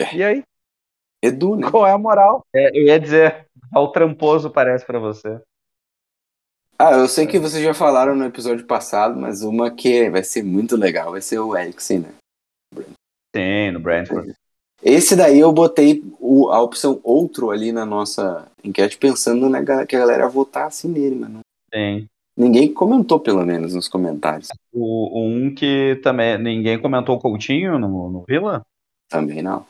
É. e aí? Edu, né? Qual é a moral? É, eu ia dizer, ao tramposo parece pra você. Ah, eu sei que vocês já falaram no episódio passado, mas uma que vai ser muito legal vai ser o Eriksen, né? Sim, no Brentford. Esse daí eu botei o- a opção outro ali na nossa enquete, pensando na, que a galera ia votar assim nele, mas não- Sim. ninguém comentou, pelo menos, nos comentários. O, o um que também ninguém comentou o Coutinho no, no Vila? Também não.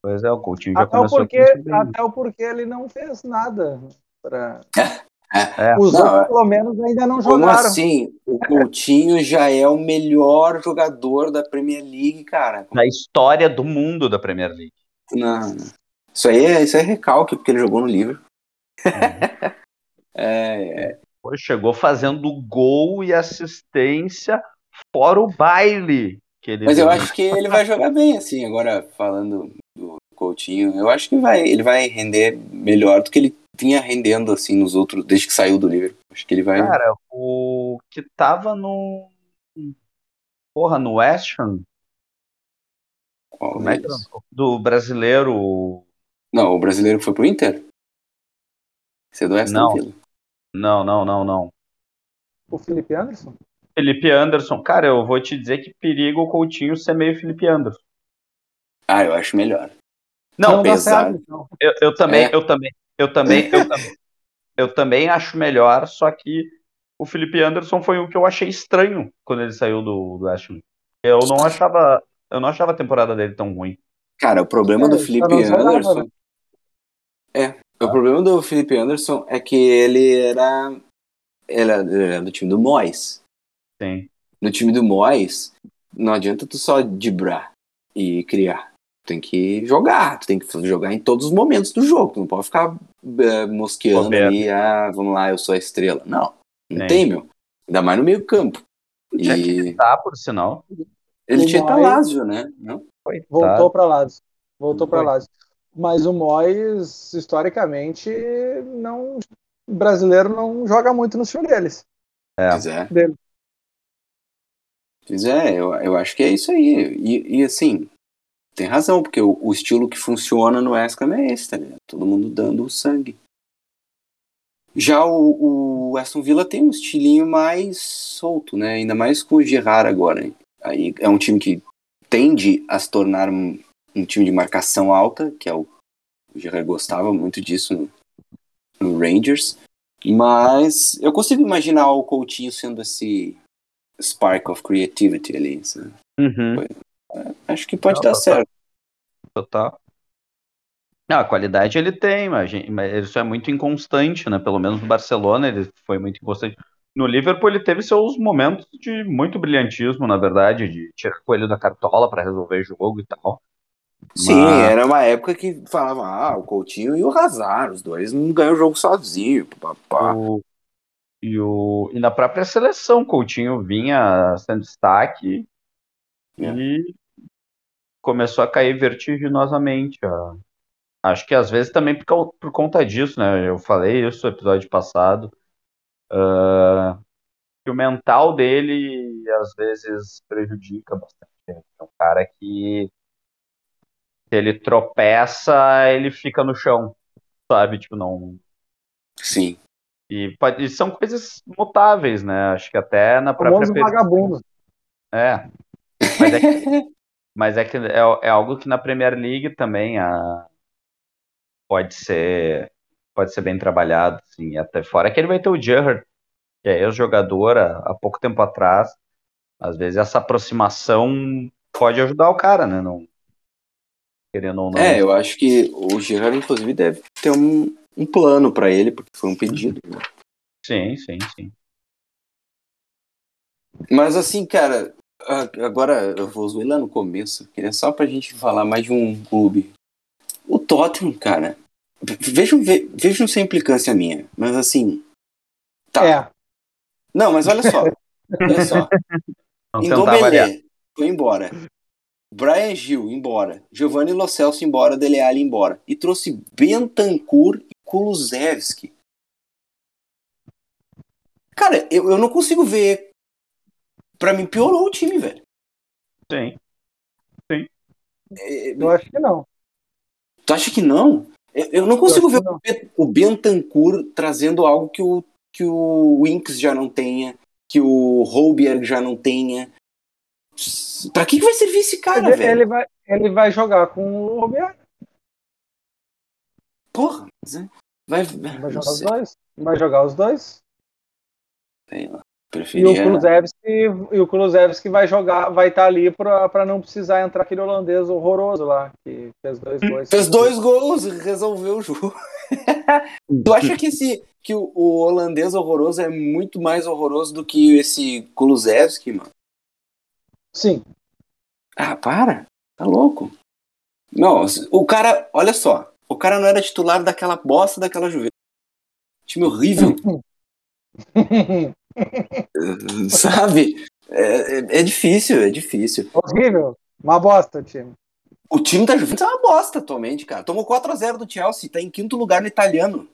Pois é, o Coutinho já Até o, começou porque, a bem. até o porque ele não fez nada. Pra... É. Os Não, outros, é- pelo menos, ainda não Como jogaram. assim? O Coutinho já é o melhor jogador da Premier League, cara. Da história do mundo da Premier League. Não, não. Isso aí é, isso é recalque, porque ele jogou no livro. É, é. Pô, chegou fazendo gol e assistência fora o baile. Que ele Mas eu acho que ele vai jogar bem, assim, agora falando do Coutinho, eu acho que vai, ele vai render melhor do que ele vinha rendendo, assim, nos outros, desde que saiu do livro. Acho que ele vai. Cara, o que tava no. Porra, no West Ham, Qual como é que era? Do brasileiro. Não, o brasileiro foi pro Inter? Você é do Aston Não. Villa. Não, não, não, não. O Felipe Anderson? Felipe Anderson. Cara, eu vou te dizer que perigo o Coutinho ser meio Felipe Anderson. Ah, eu acho melhor. Não, certo, então. eu, eu também, É. eu também, eu também, eu também, eu também acho melhor, só que o Felipe Anderson foi o que eu achei estranho quando ele saiu do, do West Ham. Eu não achava, eu não achava a temporada dele tão ruim. Cara, o problema É, do Felipe Anderson. né? É. O problema do Felipe Anderson é que ele era. Ele era, ele era do time do Moyes. Sim. No time do Moyes, não adianta tu só dibrar e criar. Tu tem que jogar, tu tem que jogar em todos os momentos do jogo. Tu não pode ficar eh, mosqueando Bobeira. ali, ah, vamos lá, eu sou a estrela. Não, não Sim. tem, meu. Ainda mais no meio campo. Que E tá, por sinal? ele O tinha ido pra Moyes- Lazio, né? Não? Voltou para Lazio. Voltou para. Lazio. Mas o Moyes, historicamente, não o brasileiro não joga muito no estilo deles. É. Pois é. Dele. Pois é, eu, eu acho que é isso aí. E, e, assim, tem razão, porque o, o estilo que funciona no West Ham é esse, tá ligado? Todo mundo dando o sangue. Já o, o Aston Villa tem um estilinho mais solto, né? Ainda mais com o Gerrard agora. Aí é um time que tende a se tornar um, um time de marcação alta, que é o, o Gerrard gostava muito disso no, no Rangers. Mas eu consigo imaginar o Coutinho sendo esse spark of creativity ali. sabe? Uhum. Acho que pode Não, dar tá- certo. Total. Não, a qualidade ele tem, mas, mas isso é muito inconstante, né? Pelo menos no Barcelona ele foi muito inconstante. No Liverpool ele teve seus momentos de muito brilhantismo, na verdade, de tirar coelho da cartola para resolver jogo e tal. Sim, Mas- era uma época que falava, ah, o Coutinho e o Hazard, os dois não ganham o jogo sozinho, papá. O- e, o, e na própria seleção, Coutinho vinha sendo destaque É. e começou a cair vertiginosamente. ó. Acho que às vezes também por, por conta disso, né? Eu falei isso no episódio passado. ah, que o mental dele às vezes prejudica bastante. É um cara que se ele tropeça, ele fica no chão, sabe? Tipo, não, Sim. E, pode- e são coisas mutáveis, né? Acho que até na própria. famoso vagabundo. É. Mas é que, mas é, que é, é algo que na Premier League também a, pode ser pode ser bem trabalhado, assim, até fora que ele vai ter o Gerrard, que é ex-jogador há, há pouco tempo atrás. Às vezes essa aproximação pode ajudar o cara, né? Não, querendo ou não. É, eu acho que o Gerrard, inclusive, deve ter um, um plano pra ele, porque foi um pedido. né? Sim, sim, sim. Mas assim, cara, agora eu vou zoar lá no começo, queria só pra gente falar mais de um clube. O Tottenham, cara, ve- vejam, ve- vejam se é implicância minha, mas assim. Tá. É. Não, mas olha só. olha só. Indombele foi embora. Brian Gil embora. Giovanni Lo Celso embora. Dele Alli embora. E trouxe Bentancur e Kulusevski. Cara, eu, eu não consigo ver. Pra mim, piorou o time, velho. Sim. É, Eu acho que não. tu acha que não? Eu, eu não consigo Eu ver acho o Ben- o Bentancur trazendo algo que o, que o Winks já não tenha, que o Holberg já não tenha. Pra que, que vai servir esse cara, ele, velho? ele vai, ele vai jogar com o Roberto. Porra, mas é- vai. Vai não jogar os dois. Vai jogar os dois. sei lá. E o Preferia. Kulusevski, e o Kulusevski vai jogar, vai estar ali pra, pra não precisar entrar aquele holandês horroroso lá, que fez dois gols. Fez dois gols e resolveu o jogo. tu acha que esse que o, o holandês horroroso é muito mais horroroso do que esse Kulusevski, mano? Sim. Ah, para. Tá louco. Não, o cara, olha só. O cara não era titular daquela bosta daquela Juventus. Time horrível, sabe? É, é- difícil, é difícil. Horrível. Uma bosta, time. O time da Juventus é uma bosta atualmente, cara. Tomou 4x0 do Chelsea, tá em quinto lugar no italiano.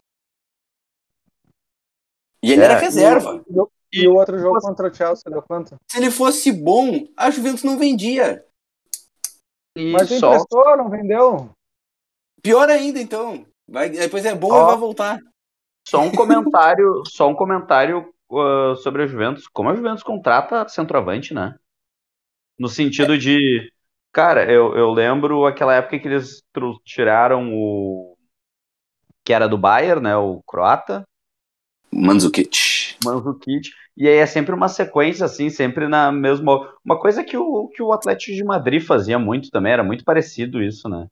E ele É, era reserva. E o, e o outro jogo contra o Chelsea deu quanto? Se ele fosse bom, a Juventus não vendia. E Mas só, emprestou, não vendeu? Pior ainda, então. Vai, depois é bom Ó. e vai voltar. só um comentário, só um comentário uh, sobre a Juventus. Como a Juventus contrata centroavante, né? No sentido de, cara, eu, eu lembro aquela época que eles tiraram o que era do Bayern, né? O croata, Mandzukic. Mandzukic, e aí é sempre uma sequência assim, sempre na mesma uma coisa que o que o Atlético de Madrid fazia muito também, era muito parecido isso, né?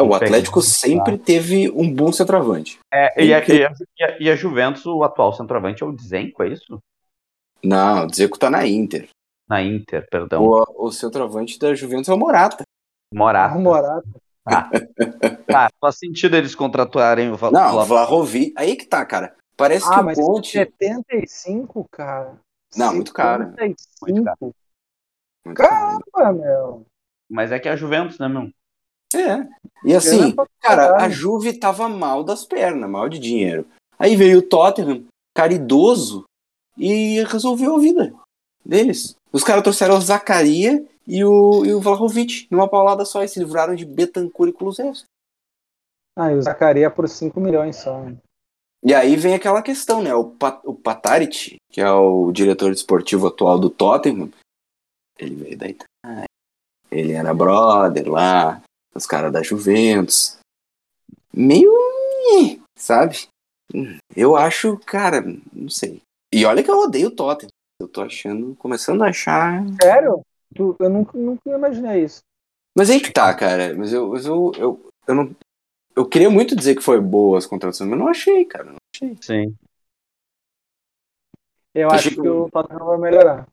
É, o Atlético sempre teve um bom centroavante. É, e, a, e, a, e a- e a Juventus, o atual centroavante é o Dzenko, é isso? Não, o Dzeko tá na Inter. Na Inter, perdão. O, o centroavante da Juventus é o Morata. Morata. Morata. Ah, faz sentido eles contratarem o Val- Não, o Vlahovic. Aí que tá, cara. Parece Ah, que mas o Conte... 75, cara. Não, muito caro. 75. Muito caro. Caramba, meu. Mas é que é a Juventus, né, meu? É. E assim, cara, a. Juve tava mal das pernas, mal de dinheiro. Aí veio o Tottenham, caridoso, e resolveu a vida deles. Os caras trouxeram o Zacaria e o, e o Vlahovic numa paulada só e se livraram de Betancourt e Kulusevski. Ah, e o Zacaria por 5 milhões só. né? E aí vem aquela questão, né? O, Pat, o Patarit, que é o diretor esportivo atual do Tottenham, ele veio da Itália. Ele era brother lá, os caras da Juventus. Meio. Sabe? Eu acho, cara, não sei. E olha que eu odeio o Tottenham. Eu tô achando, começando a achar. Sério? Tu- eu nunca, nunca imaginei isso. Mas aí que tá, cara. Mas eu, eu, eu, eu não. Eu queria muito dizer que foi boa as contratações, mas não achei, cara. Não achei. Sim. Eu Achei acho que que o Tottenham vai melhorar.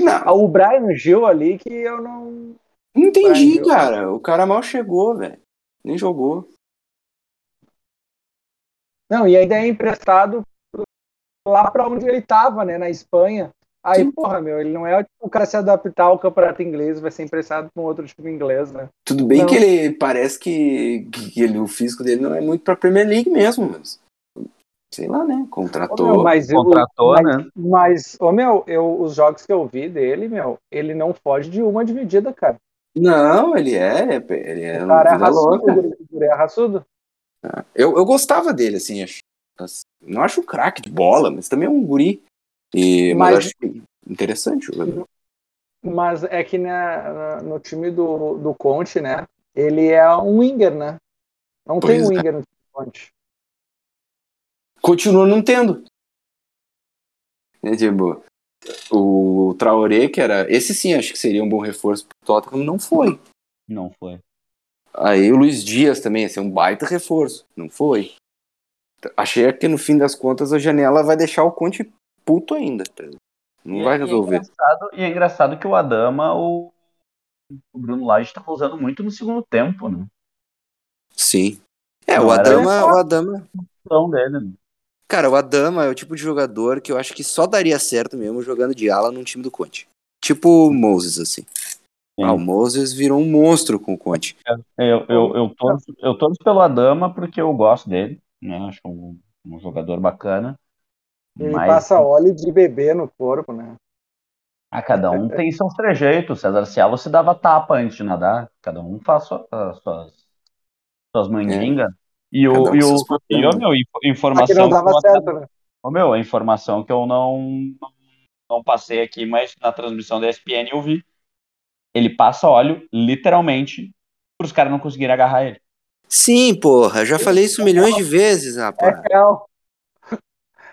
Não, Ah, O Brian Gil ali que eu não. Não entendi, Vai, eu- cara. O cara mal chegou, velho. Nem jogou. Não, e ainda é emprestado lá pra onde ele tava, né? Na Espanha. Aí, Sim. porra, meu, ele não é o cara se adaptar ao campeonato inglês, vai ser emprestado pra um outro time inglês, né? Tudo bem Não. que ele parece que, que ele, o físico dele não é muito pra Premier League mesmo, mas. Sei lá, né? Ô, meu, Contratou. mas eu, Contratou, mas, né? mas, ô, meu, eu, os jogos que eu vi dele, meu, ele não foge de uma dividida, cara. Não, ele é. Ele é O cara é raçudo, é raçudo. Eu, eu gostava dele, assim. Acho, assim, não acho um craque de bola, mas também é um guri. E, mas, Mas- acho interessante o jogador. Mas é que na- na- no time do, do Conte, né? Ele é um winger, né? Não Pois tem é. winger no time do Conte. Continua não tendo. É, tipo, o Traoré, que era. Esse sim, acho que seria um bom reforço Tottenham, não foi. Não foi. Aí o Luiz Dias também ia ser um baita reforço. Não foi. Achei que no fim das contas a janela vai deixar o Conte puto ainda. tá? Não E- vai e é resolver. engraçado- E é engraçado que o Adama, o, o Bruno Lage tá usando muito no segundo tempo, né? Sim. É, Não o Adama, o Adama. Dele, né? Cara, o Adama é o tipo de jogador que eu acho que só daria certo mesmo jogando de ala num time do Conte. Tipo o Moses, assim. Ah, o Moses virou um monstro com o Conte. Eu, eu, eu, torço, eu torço pelo Adama porque eu gosto dele, né? Acho um, um jogador bacana. Ele Mas passa óleo de bebê no corpo, né? ah, cada um tem seus trejeitos. César Cielo se dava tapa antes de nadar. Cada um faz sua- as suas, suas mandingas. E Cada o, um e o, e, problemas. meu, info- Só que informação não dava que o certo, né? Ô meu, a informação que eu não, não passei aqui, mas na transmissão da ESPN eu vi. Ele passa óleo, literalmente, para os caras não conseguirem agarrar ele. Sim, porra, já falei isso milhões de vezes, rapaz. É real.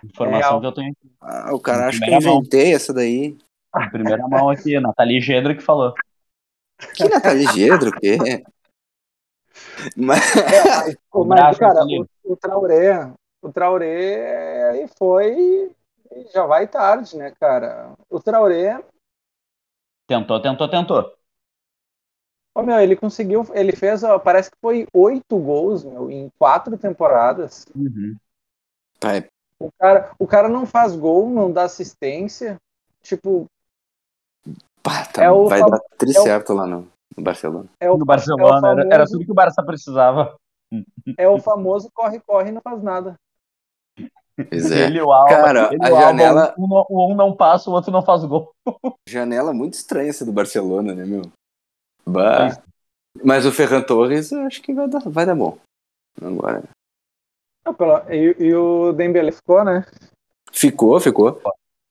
Informação Real. que eu tenho aqui. Ah, o cara acha que eu Primeira mão. inventei essa daí. Em primeira mão aqui, Nathalie Gedro que falou. Que Nathalie Gedro, o quê? Mas, Mas, Um mas, abraço, cara, o, o Traoré, o Traoré foi já vai tarde, né, cara? O Traoré, Tentou, tentou, tentou. ó, meu, ele conseguiu, ele fez, ó, parece que foi oito gols, meu, em quatro temporadas. tá, é- O cara, o cara não faz gol, não dá assistência. Tipo, pá, tá- É o vai dar tri é o- certo lá no, no Barcelona. é o, No Barcelona, é o era, era famoso- tudo que o Barça precisava. é o famoso corre-corre e não faz nada. Pois é. Ele e o Alba, Cara, ele a o Alba, janela- um, não- um não passa, o outro não faz gol. Janela muito estranha essa do Barcelona, né, meu? Bah. Mas o Ferran Torres, eu acho que vai dar, vai dar bom. Agora. Não, pela- e, e o Dembélé ficou, né? Ficou, ficou.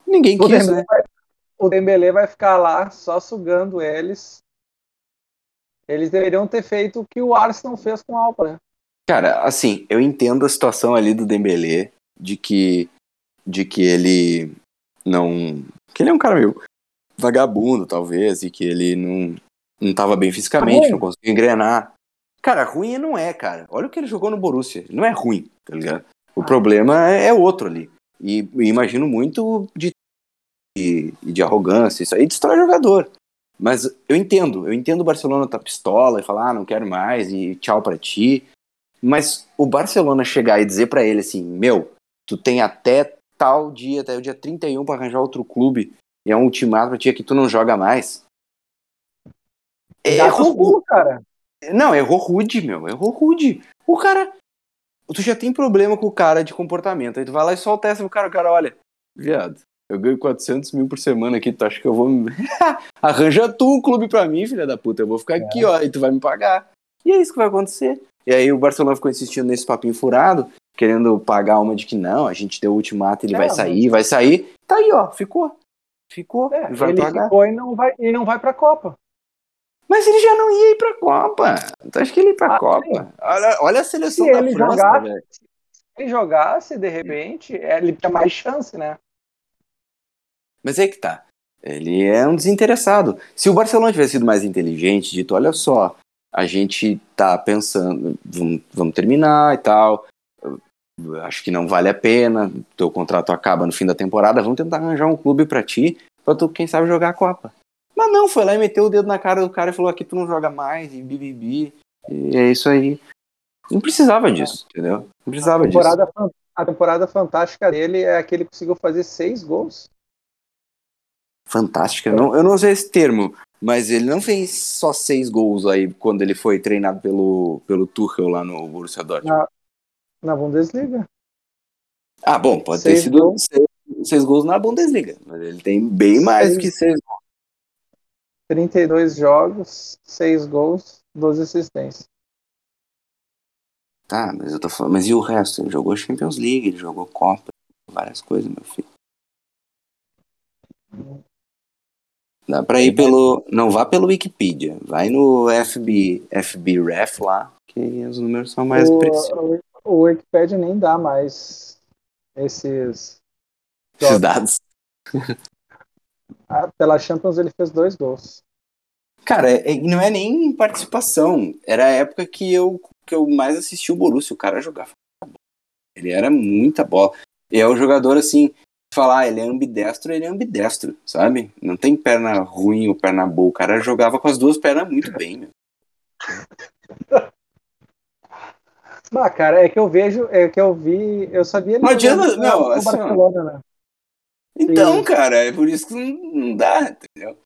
Ninguém O quis, Dembélé, né? vai, o Dembélé vai ficar lá só sugando eles. Eles deveriam ter feito o que o Arsenal fez com o Alba, né? Cara, assim, eu entendo a situação ali do Dembélé, de que de que ele não, que ele é um cara meio vagabundo, talvez, e que ele não não tava bem fisicamente, Ruim. não conseguia engrenar. Cara, ruim não é, cara. Olha o que ele jogou no Borussia. Não é ruim, tá ligado? O Ah. problema é é outro ali. E, e imagino muito de, de, de arrogância, isso aí destrói jogador. Mas eu entendo, eu entendo o Barcelona tá pistola e falar, ah, não quero mais e tchau pra ti. Mas o Barcelona chegar e dizer pra ele assim, meu, tu tem até tal dia, até o dia 31 pra arranjar outro clube e é um ultimato pra ti que tu não joga mais. Dá Errou, cara. não, errou rude, meu. Errou rude. O cara. Tu já tem problema com o cara de comportamento. Aí tu vai lá e solta essa pro cara. O cara, olha, viado, eu ganho 400 mil por semana aqui. Tu acha que eu vou. Arranja tu um clube pra mim, filha da puta. Eu vou ficar aqui, ó, e tu vai me pagar. E é isso que vai acontecer. E aí o Barcelona ficou insistindo nesse papinho furado, querendo pagar uma de que não, a gente deu o ultimato, ele É, vai sair, vai sair. Tá aí, ó, ficou. Ficou. É, vai ele pagar. ficou e não vai, e não vai pra Copa. Mas ele já não ia ir pra Copa. Tu acha que ele ia pra Ah, Copa? sim. Olha, olha a seleção Se da ele França, jogar- velho. Se ele jogasse, de repente, é, ele tinha mais chance, né? Mas é que tá. Ele é um desinteressado. Se o Barcelona tivesse sido mais inteligente, dito, olha só, a gente tá pensando, vamos, vamos terminar e tal. Acho que não vale a pena. Teu contrato acaba no fim da temporada. Vamos tentar arranjar um clube pra ti, pra tu, quem sabe, jogar a Copa. Mas não, foi lá e meteu o dedo na cara do cara e falou: aqui tu não joga mais, e bibibi. E é isso aí. Não precisava disso, entendeu? Não precisava A disso. temporada, fan- a temporada fantástica dele é que ele conseguiu fazer seis gols. fantástica. Não, eu não usei esse termo, mas ele não fez só seis gols aí quando ele foi treinado pelo, pelo Tuchel lá no Borussia Dortmund. Na, na Bundesliga. Ah, bom, pode Seis ter sido gols. seis, seis gols na Bundesliga, mas ele tem bem mais Seis. que seis gols. 32 jogos, 6 gols, 12 assistências. Tá, mas eu tô falando, mas e o resto? Ele jogou Champions League, ele jogou Copa, várias coisas, meu filho. Dá pra ir pelo. Não vá pelo Wikipedia, vai no FB, FB Ref lá, que os números são mais o, precisos. O, Wikipedia nem dá mais esses. Esses dados. Ah, Pela Champions ele fez dois gols. Cara, é- é- não é nem participação. Era a época que eu, que eu mais assisti o Borussia. O cara jogava. Ele era muita bola. E é o jogador assim, falar, ah, ele é ambidestro, ele é ambidestro, sabe? Não tem perna ruim ou perna boa. O cara jogava com as duas pernas muito bem, meu. Ah, cara, é que eu vejo, é que eu vi, eu sabia Não adianta, jogando não, assim. Barcelona, né? Então, Sim. cara, é por isso que não, dá, entendeu?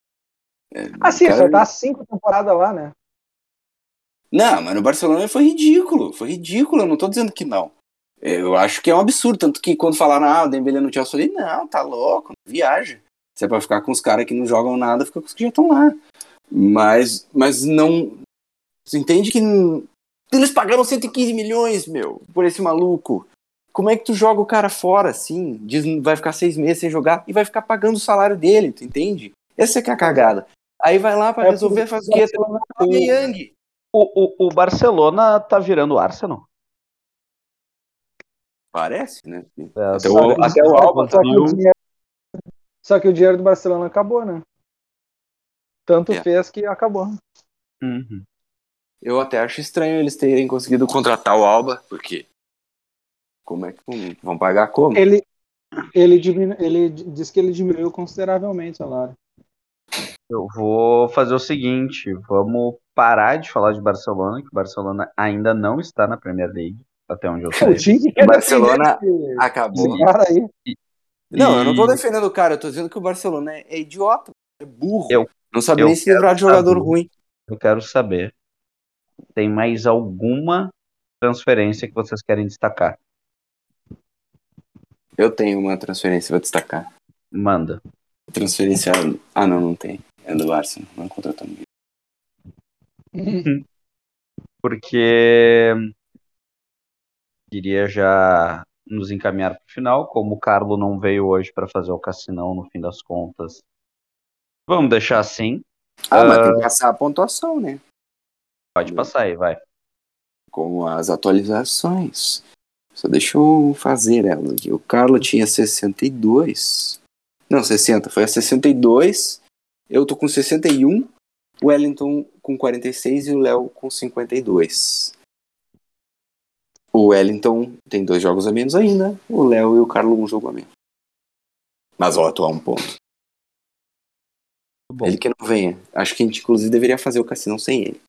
É, Ah, sim, o cara- já tá cinco temporadas lá, né? Não, mas no Barcelona foi ridículo. Foi ridículo, eu não tô dizendo que não. Eu acho que é um absurdo. Tanto que quando falaram, ah, o Dembélé no Chelsea, eu falei, não, tá louco, viaja. Se é pra ficar com os caras que não jogam nada, fica com os que já estão lá. Mas, mas não. Você entende que. Eles pagaram 115 milhões, meu, por esse maluco. como é que tu joga o cara fora, assim? Diz, vai ficar seis meses sem jogar e vai ficar pagando o salário dele, tu entende? Essa é que é a cagada. Aí vai lá pra É resolver, faz o quê? O, o, o Barcelona tá virando Arsenal. Parece, né? É, Até só- o, até o Alba Só que, o dinheiro, só que o dinheiro do Barcelona acabou, né? Tanto É. fez que acabou. Uhum. Eu até acho estranho eles terem conseguido contratar o Alba, porque como é que vão- vão pagar como? Ele, ele, diminu, ele disse que ele diminuiu consideravelmente o salário. Eu vou fazer o seguinte, vamos parar de falar de Barcelona, que o Barcelona ainda não está na Premier League, até onde eu sei. O Barcelona defender Acabou. esse cara aí. Não, eu não tô E- defendendo o cara, eu tô dizendo que o Barcelona é, é idiota, é burro. Eu- não sabe eu nem se livrar de jogador saber. ruim. Eu quero saber, tem mais alguma transferência que vocês querem destacar? Eu tenho uma transferência, vou destacar. Manda. Transferência. Ah, não, não tem. É do Arsenal, não contratou ninguém. porque queria já nos encaminhar para o final, como o Carlo não veio hoje para fazer o cassinão no fim das contas. Vamos deixar assim. Ah, mas tem que passar a pontuação, né? Pode passar aí, vai. Como as atualizações. Só deixa eu fazer elas aqui. O Carlo tinha 62. Não, 60. Foi a 62. Eu tô com 61. O Wellington com 46 e o Léo com 52. O Wellington tem dois jogos a menos ainda. O Léo e o Carlo um jogo a menos. Mas ó, tô a um ponto. Bom. Ele que não venha. Acho que a gente inclusive deveria fazer o cassinão sem ele.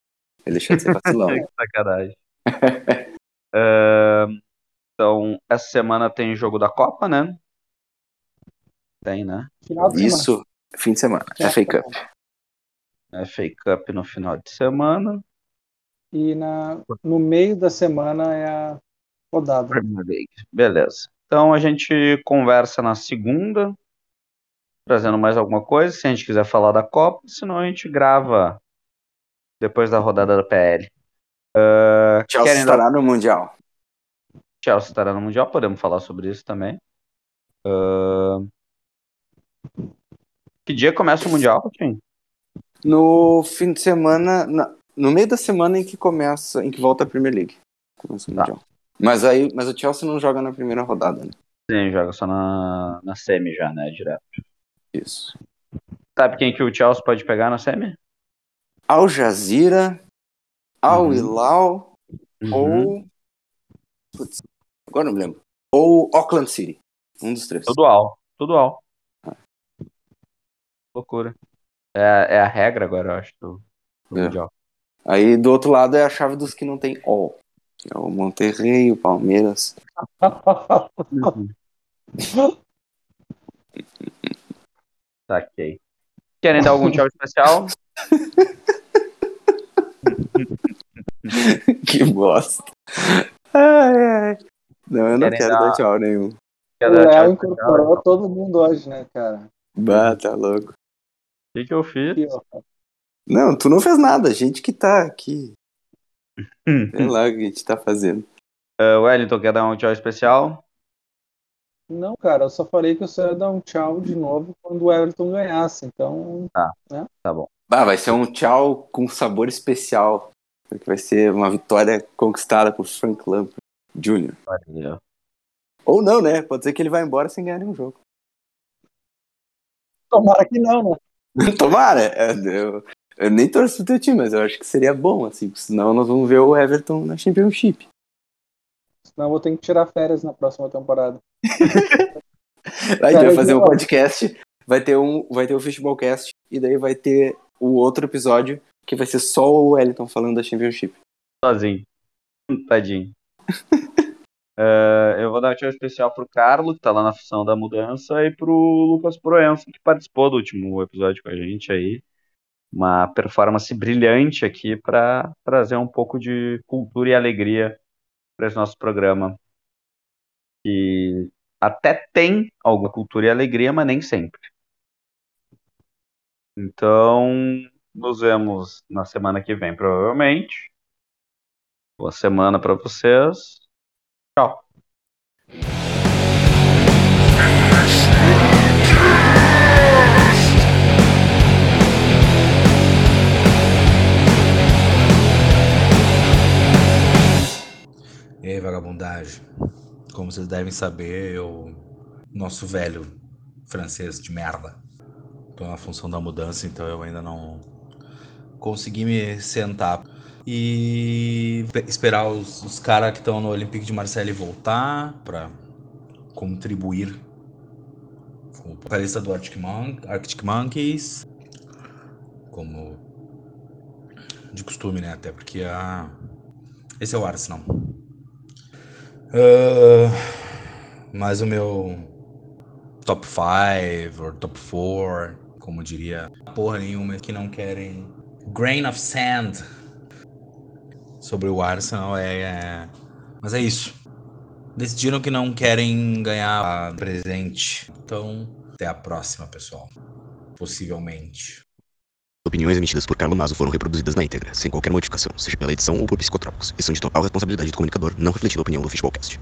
Ele deixar de ser vacilão. Que Sacanagem. Ahn, então, essa semana tem jogo da Copa, né? Tem, né? Final de semana. Isso, fim de semana. É fake up. FA Cup no final de semana. E na, no meio da semana é a rodada. Premier League. Beleza. Então a gente conversa na segunda, trazendo mais alguma coisa, se a gente quiser falar da Copa, senão a gente grava depois da rodada da PL. Uh, Chelsea querem dar- estará no Mundial. Chelsea estará no Mundial, podemos falar sobre isso também. Uh, Que dia começa o Mundial, Tim? No fim de semana, na- no meio da semana em que começa, em que volta a Premier League. Começa o Tá. Mundial. Mas aí, mas o Chelsea não joga na primeira rodada, né? Sim, joga só na, na semi já, né? Direto. Isso. Sabe quem que o Chelsea pode pegar na semi? Al Jazeera, Al Uhum. Hilal ou. Putz, agora não me lembro. Ou Auckland City. Um dos três. Tudo al. Tudo al. Loucura. É, é a regra agora, eu acho, do, do É. Mundial. Aí do outro lado é a chave dos que não tem All. Que é o Monterrey, o Palmeiras. Saquei. Querem dar algum tchau especial? que bosta. Ai, ai. Não, eu não Querem quero dar- dar tchau nenhum. O tchau Léo incorporou todo mundo hoje, né, cara? Bah, tá louco. O que, que eu fiz? Não, tu não fez nada. A gente que tá aqui. Sei lá o que a gente tá fazendo. Uh, Wellington, quer dar um tchau especial? Não, cara, eu só falei que eu só ia dar um tchau de novo quando o Everton ganhasse. Então, Tá bom. Ah, vai ser um tchau com sabor especial. Porque vai ser uma vitória conquistada por Frank Lampard Jr. Valeu. Ou não, né? Pode ser que ele vá embora sem ganhar nenhum jogo. tomara que não, né? Tomara! É, Eu, eu nem torço pro teu time, mas eu acho que seria bom, assim. porque Senão nós vamos ver o Everton na Championship. Senão eu vou ter que tirar férias na próxima temporada. A gente vai fazer um igual. podcast, vai ter um, vai ter o Futebolcast, e daí vai ter o outro episódio que vai ser só o Wellington falando da Championship. Sozinho. Tadinho. Uh, eu vou dar um tchau especial pro Carlos, que tá lá na função da mudança, e pro Lucas Proença, que participou do último episódio com a gente aí. Uma performance brilhante aqui para trazer um pouco de cultura e alegria para esse nosso programa. Que até tem alguma cultura e alegria, mas nem sempre. Então, nos vemos na semana que vem, provavelmente. Boa semana para vocês. Tchau. E aí, vagabundagem? Como vocês devem saber, eu. Nosso velho francês de merda. Tô na função da mudança, então eu ainda não consegui me sentar e esperar os, os caras que estão no Olympique de Marseille voltar pra contribuir com o vocalista do Arctic, Mon Arctic Monkeys, como de costume, né? Até porque a... esse é o Arsenal. Uh, mas o meu top 5 ou top 4, como diria, porra nenhuma que não querem grain of sand sobre o Arsenal é, é... mas é isso. Decidiram que não querem ganhar presente. Então, até a próxima, pessoal. Possivelmente. Opiniões emitidas por Carlo Mazo foram reproduzidas na íntegra, sem qualquer modificação, seja pela edição ou por psicotrópicos, e são de total responsabilidade do comunicador, não refletindo a opinião do Fishballcast.